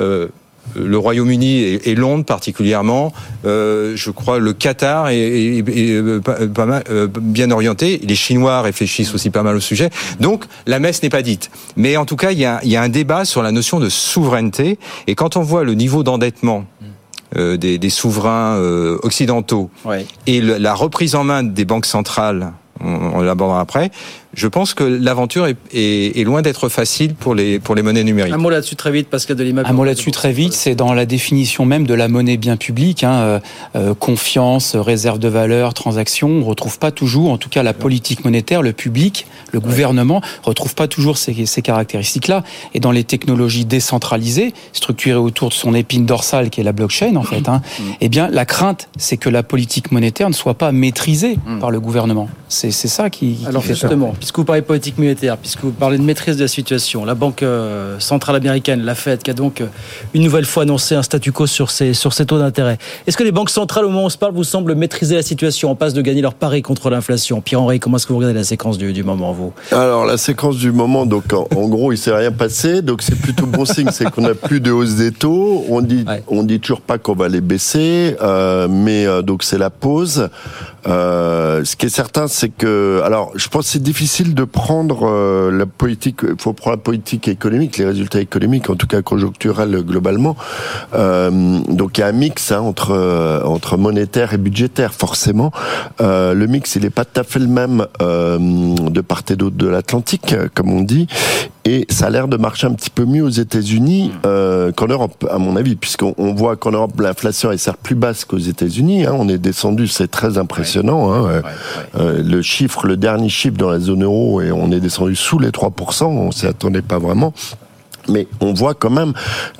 euh, le Royaume-Uni et, et Londres particulièrement, euh, je crois le Qatar est, est- est, euh, pas, pas mal, euh, bien orienté. Les Chinois réfléchissent aussi pas mal au sujet. Donc la messe n'est pas dite. Mais en tout cas, il y a, y a un débat sur la notion de souveraineté. Et quand on voit le niveau d'endettement euh, des, des souverains euh, occidentaux et le- la reprise en main des banques centrales, on, on l'abordera après, je pense que l'aventure est, est- est loin d'être facile pour les, pour les monnaies numériques. Un mot là-dessus très vite, Pascal Delima. Un mot là-dessus très vite, c'est dans la définition même de la monnaie bien publique, hein, euh, euh, confiance, réserve de valeur, transaction. On retrouve pas toujours, en tout cas la politique monétaire, le public, le gouvernement retrouve pas toujours ces, ces caractéristiques-là. Et dans les technologies décentralisées, structurées autour de son épine dorsale qui est la blockchain en fait, hein, eh bien la crainte, c'est que la politique monétaire ne soit pas maîtrisée par le gouvernement. C'est c'est ça qui. qui Alors fait peur. Puisque vous parlez politique monétaire, puisque vous parlez de maîtrise de la situation, la Banque euh, centrale américaine, la Fed, qui a donc euh, une nouvelle fois annoncé un statu quo sur ses, sur ses taux d'intérêt. Est-ce que les banques centrales, au moment où on se parle, vous semblent maîtriser la situation en passe de gagner leur pari contre l'inflation? Pierre-Henri, comment est-ce que vous regardez la séquence du, du moment, vous? Alors, la séquence du moment, donc en, en gros, il s'est rien passé, donc c'est plutôt bon signe, c'est qu'on n'a plus de hausse des taux. On dit, ouais. on dit toujours pas qu'on va les baisser, euh, mais euh, donc c'est la pause. Euh, ce qui est certain, c'est que, alors, je pense que c'est difficile de prendre euh, la politique. Il faut prendre la politique économique, les résultats économiques, en tout cas conjoncturels globalement. Euh, donc il y a un mix hein, entre euh, entre monétaire et budgétaire, forcément. Euh, le mix, il n'est pas tout à fait le même de part et d'autre de l'Atlantique, comme on dit. Et ça a l'air de marcher un petit peu mieux aux États-Unis euh, qu'en Europe, à mon avis, puisqu'on on voit qu'en Europe l'inflation est certes plus basse qu'aux États-Unis. Hein, on est descendu, c'est très impressionnant. Hein, ouais, ouais, euh, le chiffre, le dernier chiffre dans la zone euro, et on est descendu sous les 3%. On s'y attendait pas vraiment mais on voit quand même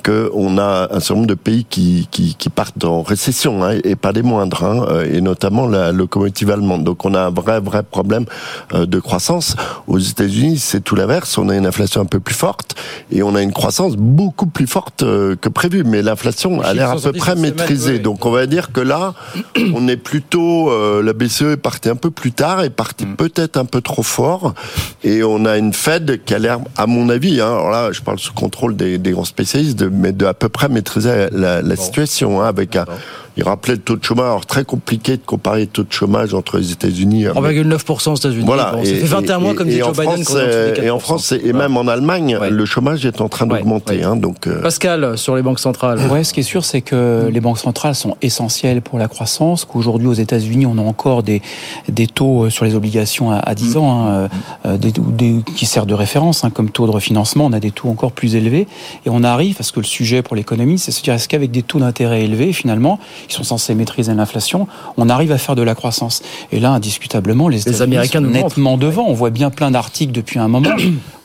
qu'on a un certain nombre de pays qui, qui, qui partent en récession, hein, et pas des moindres, hein, et notamment la locomotive allemande. Donc on a un vrai, vrai problème de croissance. Aux États-Unis, c'est tout l'inverse. On a une inflation un peu plus forte, et on a une croissance beaucoup plus forte que prévu. Mais l'inflation a l'air à peu près maîtrisée. Oui. Donc on va dire que là, on est plutôt... Euh, la BCE est partie un peu plus tard, est partie mm. peut-être un peu trop fort, et on a une Fed qui a l'air, à mon avis, hein, alors là, je parle sous contrôle des, des, grands spécialistes, de, mais de à peu près maîtriser la, la bon. situation, hein, avec un, il rappelait le taux de chômage. Alors, très compliqué de comparer le taux de chômage entre les États-Unis. 3,9% aux États-Unis. Voilà. Bon, ça fait 21 mois, comme dit Joe Biden. France, et en France, et même en Allemagne, ouais. le chômage est en train d'augmenter. Ouais. Hein, donc, euh... Pascal, sur les banques centrales. Ouais, ce qui est sûr, c'est que les banques centrales sont essentielles pour la croissance. Qu'aujourd'hui, aux États-Unis, on a encore des, des taux sur les obligations à, à 10 ans, hein, euh, des, des, qui servent de référence, hein, comme taux de refinancement. On a des taux encore plus élevés. Et on arrive, parce que le sujet pour l'économie, c'est se dire, est-ce qu'avec des taux d'intérêt élevés, finalement, ils sont censés maîtriser l'inflation, on arrive à faire de la croissance. Et là, indiscutablement, les, les Américains sont nettement devant. On voit bien plein d'articles depuis un moment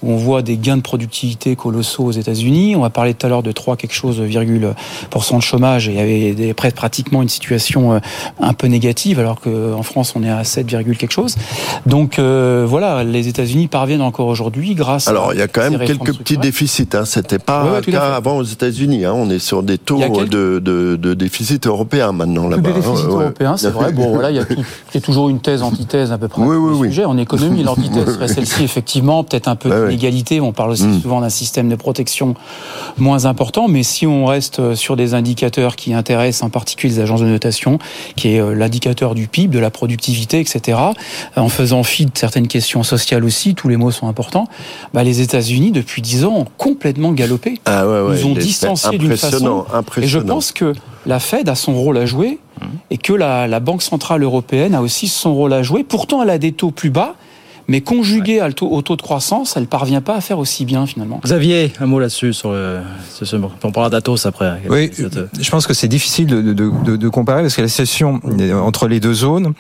où on voit des gains de productivité colossaux aux États-Unis. On a parlé tout à l'heure de 3 quelque chose, virgule de chômage et il y avait des, pratiquement une situation un peu négative alors qu'en France on est à 7, quelque chose. Donc euh, voilà, les États-Unis parviennent encore aujourd'hui grâce. Alors il y a quand même quelques petits déficits. Hein. C'était pas ouais, ouais, cas avant aux États-Unis. Hein. On est sur des taux quelques... de, de, de, déficit européen maintenant là-bas. Des déficits hein. européens, c'est vrai. Bon voilà, il y, a, il y, a, toujours une thèse, antithèse à peu près. Oui, oui, oui. Sujet. En économie, l'antithèse serait celle-ci effectivement, peut-être un peu d'inégalité. On parle aussi mmh. souvent d'un système de protection moins important, mais si on reste sur des indicateurs qui intéressent en particulier les agences de notation, qui est l'indicateur du PIB, de la productivité, etc., en faisant fi de certaines questions sociales aussi, tous les mots sont importants, bah, les États-Unis, depuis dix ans, ont complètement galopé. Ah ouais, ouais, Ils ont distancié d'une façon. Et je pense que la Fed a son rôle à jouer et que la, la Banque Centrale Européenne a aussi son rôle à jouer. Pourtant, elle a des taux plus bas mais conjuguée ouais. au taux de croissance, elle parvient pas à faire aussi bien finalement. Xavier, un mot là-dessus sur le, ce, on parlera d'Atos après. Oui, je pense que c'est difficile de, de, de, de, comparer parce que la situation entre les deux zones,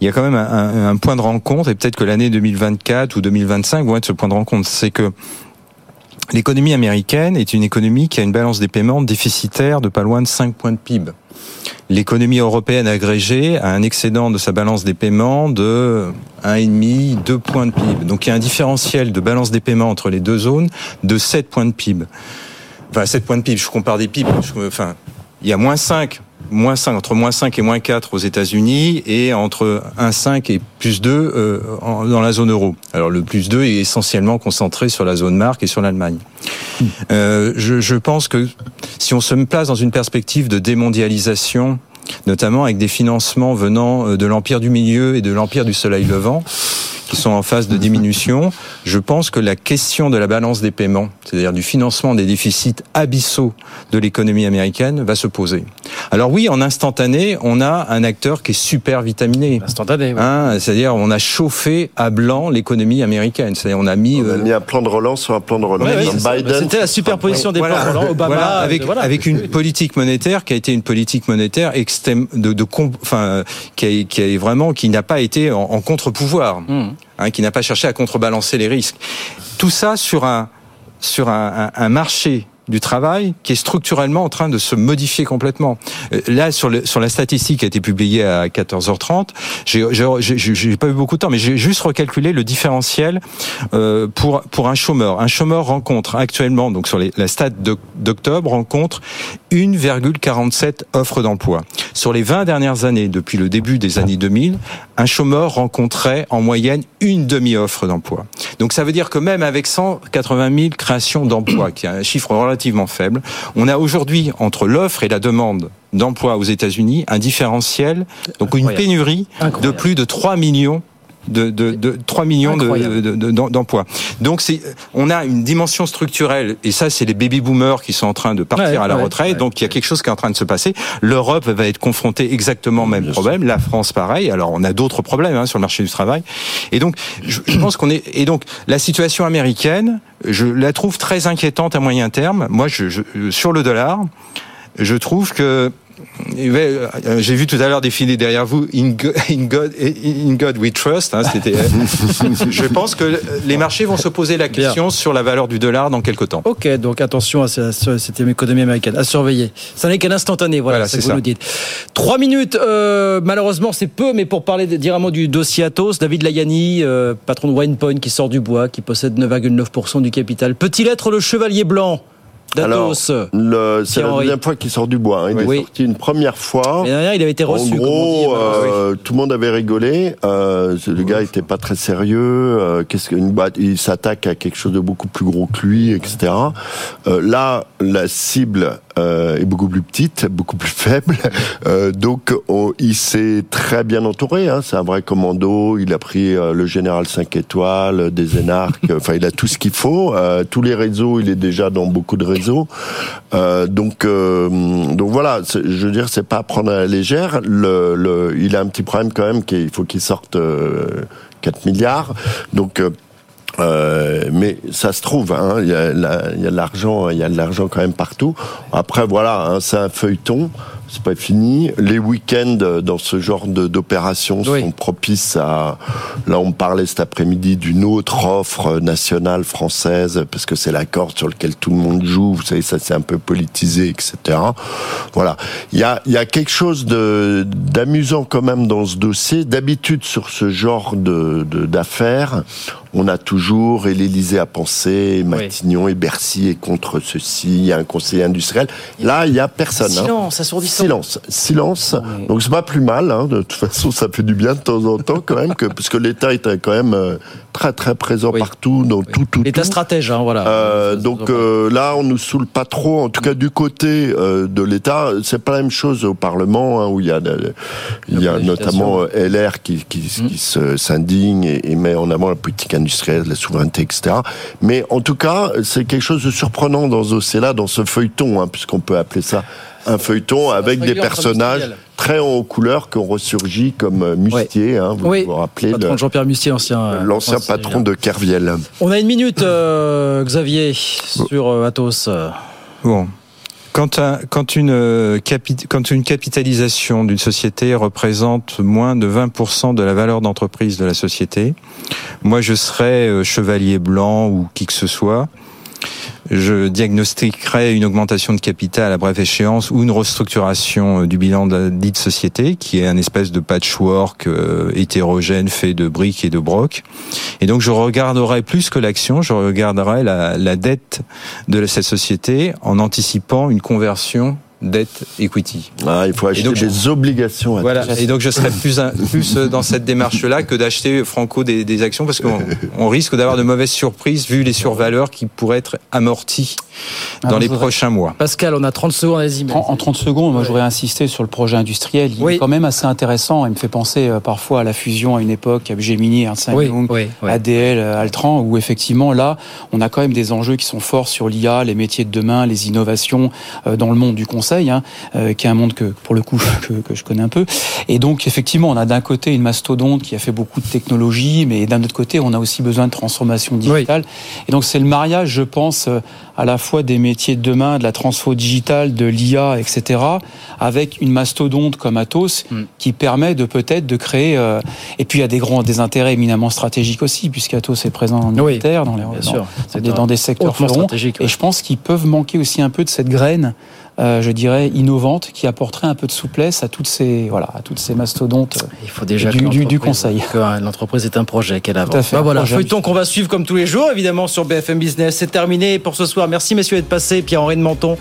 il y a quand même un, un point de rencontre et peut-être que l'année 2024 ou 2025 vont être ce point de rencontre, c'est que L'économie américaine est une économie qui a une balance des paiements déficitaire de pas loin de 5 points de PIB. L'économie européenne agrégée a un excédent de sa balance des paiements de 1,5, 2 points de PIB. Donc il y a un différentiel de balance des paiements entre les deux zones de 7 points de PIB. Enfin, 7 points de PIB, je compare des PIB. Enfin, il y a moins 5 moins 5, entre moins 5 et moins 4 aux États-Unis et entre 1,5 et plus 2 euh, dans la zone euro. Alors le plus 2 est essentiellement concentré sur la zone marque et sur l'Allemagne. Euh, je, je pense que si on se place dans une perspective de démondialisation, notamment avec des financements venant de l'empire du milieu et de l'empire du soleil levant, qui sont en phase de diminution, je pense que la question de la balance des paiements, c'est-à-dire du financement des déficits abyssaux de l'économie américaine, va se poser. Alors oui, en instantané, on a un acteur qui est super vitaminé. Instantané. Oui. Hein, c'est-à-dire on a chauffé à blanc l'économie américaine. C'est-à-dire on a mis, on a mis un plan de relance sur un plan de relance. Ouais, oui, Biden. C'était la superposition des voilà. plans de relance. Obama, voilà, avec, voilà. avec une politique monétaire qui a été une politique monétaire extrême de, de, enfin, qui, a, qui a vraiment qui n'a pas été en, en contre-pouvoir. Mmh hein, qui n'a pas cherché à contrebalancer les risques. Tout ça sur un, sur un, marché du travail qui est structurellement en train de se modifier complètement. Euh, là, sur, la statistique qui a été publiée à 14h30, j'ai pas eu beaucoup de temps, mais j'ai juste recalculé le différentiel euh, pour pour un chômeur. Un chômeur rencontre actuellement, donc sur la stat d'octobre, rencontre 1,47 offres d'emploi. Sur les 20 dernières années, depuis le début des années 2000, un chômeur rencontrait en moyenne une demi-offre d'emploi. Donc ça veut dire que même avec 180 000 créations d'emplois, qui est un chiffre relativement faible, on a aujourd'hui entre l'offre et la demande d'emploi aux États-Unis un différentiel, donc une pénurie de plus de 3 millions de, de, de 3 millions d'emplois. Donc c'est, on a une dimension structurelle, et ça c'est les baby boomers qui sont en train de partir à la retraite. donc il y a quelque chose qui est en train de se passer. L'Europe va être confrontée exactement au même problème. La France pareil. Alors on a d'autres problèmes hein, sur le marché du travail. Et donc je, je pense qu'on est. Et donc la situation américaine, je la trouve très inquiétante à moyen terme. Moi, je, je, sur le dollar, je trouve que euh, j'ai vu tout à l'heure défiler derrière vous In God, in God, We Trust. Hein, c'était. je pense que les marchés vont se poser la question sur la valeur du dollar dans quelques temps. Ok, donc attention à cette économie américaine, à surveiller. Ça n'est qu'un instantané, voilà, c'est ce que vous nous dites. Trois minutes, euh, malheureusement c'est peu, mais pour parler dire un mot du dossier Atos, David Layani, euh, patron de Winepoint qui sort du bois, qui possède 9,9% du capital. Peut-il être le chevalier blanc? Alors, c'est la deuxième fois qu'il sort du bois. Hein. Il est sorti une première fois. Mais derrière, il avait été reçu. En gros, euh, tout le monde avait rigolé. Euh, le gars était pas très sérieux. Euh, qu'est-ce qu'une boîte Il s'attaque à quelque chose de beaucoup plus gros que lui, etc. Là, la cible est beaucoup plus petite, beaucoup plus faible. Donc il s'est très bien entouré. Hein. C'est un vrai commando. Il a pris le général 5 étoiles, des énarques. enfin, il a tout ce qu'il faut. tous les réseaux, il est déjà dans beaucoup de réseaux. Donc, donc voilà. Je veux dire, c'est pas à prendre à la légère. Il a un petit problème quand même qu'il faut qu'il sorte 4 milliards. Donc euh, mais ça se trouve, hein, il y a de l'argent, il y a de l'argent quand même partout. Après, voilà, hein, c'est un feuilleton c'est pas fini. Les week-ends dans ce genre d'opération sont propices à. Là, on parlait cet après-midi d'une autre offre nationale française parce que c'est l'accord sur lequel tout le monde joue. Vous savez, ça c'est un peu politisé, etc. Voilà. Il y a, il y a quelque chose de d'amusant quand même dans ce dossier. D'habitude, sur ce genre de d'affaires, on a toujours, et l'Élysée a pensé, Matignon et Bercy est contre ceci, il y a un conseiller industriel. Là, il y a personne. Hein. Silence, assourdissant. Silence, silence. Donc c'est pas plus mal. Hein. De toute façon, ça fait du bien de temps en temps quand même, que, parce que l'État est quand même euh, très très présent partout, dans tout tout. L'État stratège, hein, voilà. Euh, donc euh, là, on nous saoule pas trop. En tout cas, du côté euh, de l'État, c'est pas la même chose au Parlement, hein, où il y a il y a notamment LR qui qui, mmh. qui s'indigne et, et, met en avant la politique industrielle, la souveraineté, etc. Mais en tout cas, c'est quelque chose de surprenant dans ce dossier-là, dans ce feuilleton, hein, puisqu'on peut appeler ça un feuilleton avec des personnages très en couleur qui ont ressurgi comme euh, Mustier. Hein, vous vous rappelez Jean-Pierre Mustier, l'ancien euh, l'ancien patron de Kerviel. On a une minute, euh, Xavier, sur Athos. Bon. Quand, quand, une, quand une capitalisation d'une société représente moins de 20% de la valeur d'entreprise de la société, moi je serais chevalier blanc ou qui que ce soit, je diagnostiquerai une augmentation de capital à brève échéance ou une restructuration euh, du bilan de dite société, qui est un espèce de patchwork euh, hétérogène fait de briques et de brocs. Et donc je regarderai plus que l'action, je regarderai la, la dette de cette société en anticipant une conversion dette equity. Ah, il faut acheter donc, des obligations. voilà. Et donc je serais plus plus dans cette démarche-là que d'acheter franco des, des, actions parce qu'on on risque d'avoir de mauvaises surprises vu les survaleurs qui pourraient être amorties dans ah, les prochains mois. Pascal, on a 30 secondes, allez-y. En, en 30 secondes, moi j'aurais insisté sur le projet industriel. Il est quand même assez intéressant. Il me fait penser euh, parfois à la fusion à une époque, à Gemini, Ernst Young, ADL, Altran, où effectivement là, on a quand même des enjeux qui sont forts sur l'IA, les métiers de demain, les innovations euh, dans le monde du conseil conseil, hein, qui est un monde que, pour le coup, que, que, je connais un peu. Et donc, effectivement, on a d'un côté une mastodonte qui a fait beaucoup de technologie, mais d'un autre côté, on a aussi besoin de transformation digitale. Et donc, c'est le mariage, je pense, à la fois des métiers de demain, de la transfo digitale, de l'IA, etc., avec une mastodonte comme Atos, mm. qui permet de peut-être de créer. Euh, et puis, il y a des grands, des intérêts éminemment stratégiques aussi, puisqu'Atos est présent en Angleterre, dans, les, dans, dans, des secteurs fleurons. Et je pense qu'ils peuvent manquer aussi un peu de cette graine euh, je dirais, innovante qui apporterait un peu de souplesse à toutes ces, voilà, à toutes ces mastodontes Il faut déjà du, du, du, conseil. L'entreprise est un projet qu'elle avance. Bah voilà, feuilleton qu'on va suivre comme tous les jours, évidemment, sur BFM Business. C'est terminé pour ce soir. Merci, messieurs, d'être passés. Pierre-Henri de Menton,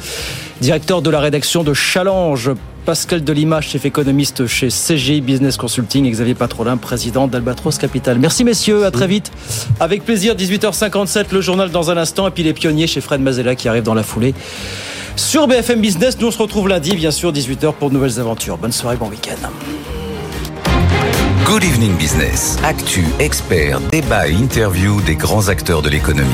directeur de la rédaction de Challenge. Pascal Delimage, chef économiste chez CGI Business Consulting, et Xavier Patrolin, président d'Albatros Capital. Merci messieurs, à très vite. Avec plaisir, 18h57, le journal dans un instant, et puis les pionniers chez Fred Mazella qui arrive dans la foulée sur BFM Business. Nous, on se retrouve lundi, bien sûr, 18h pour de nouvelles aventures. Bonne soirée, bon week-end. Good Evening Business. Actu, expert, débat et interview des grands acteurs de l'économie.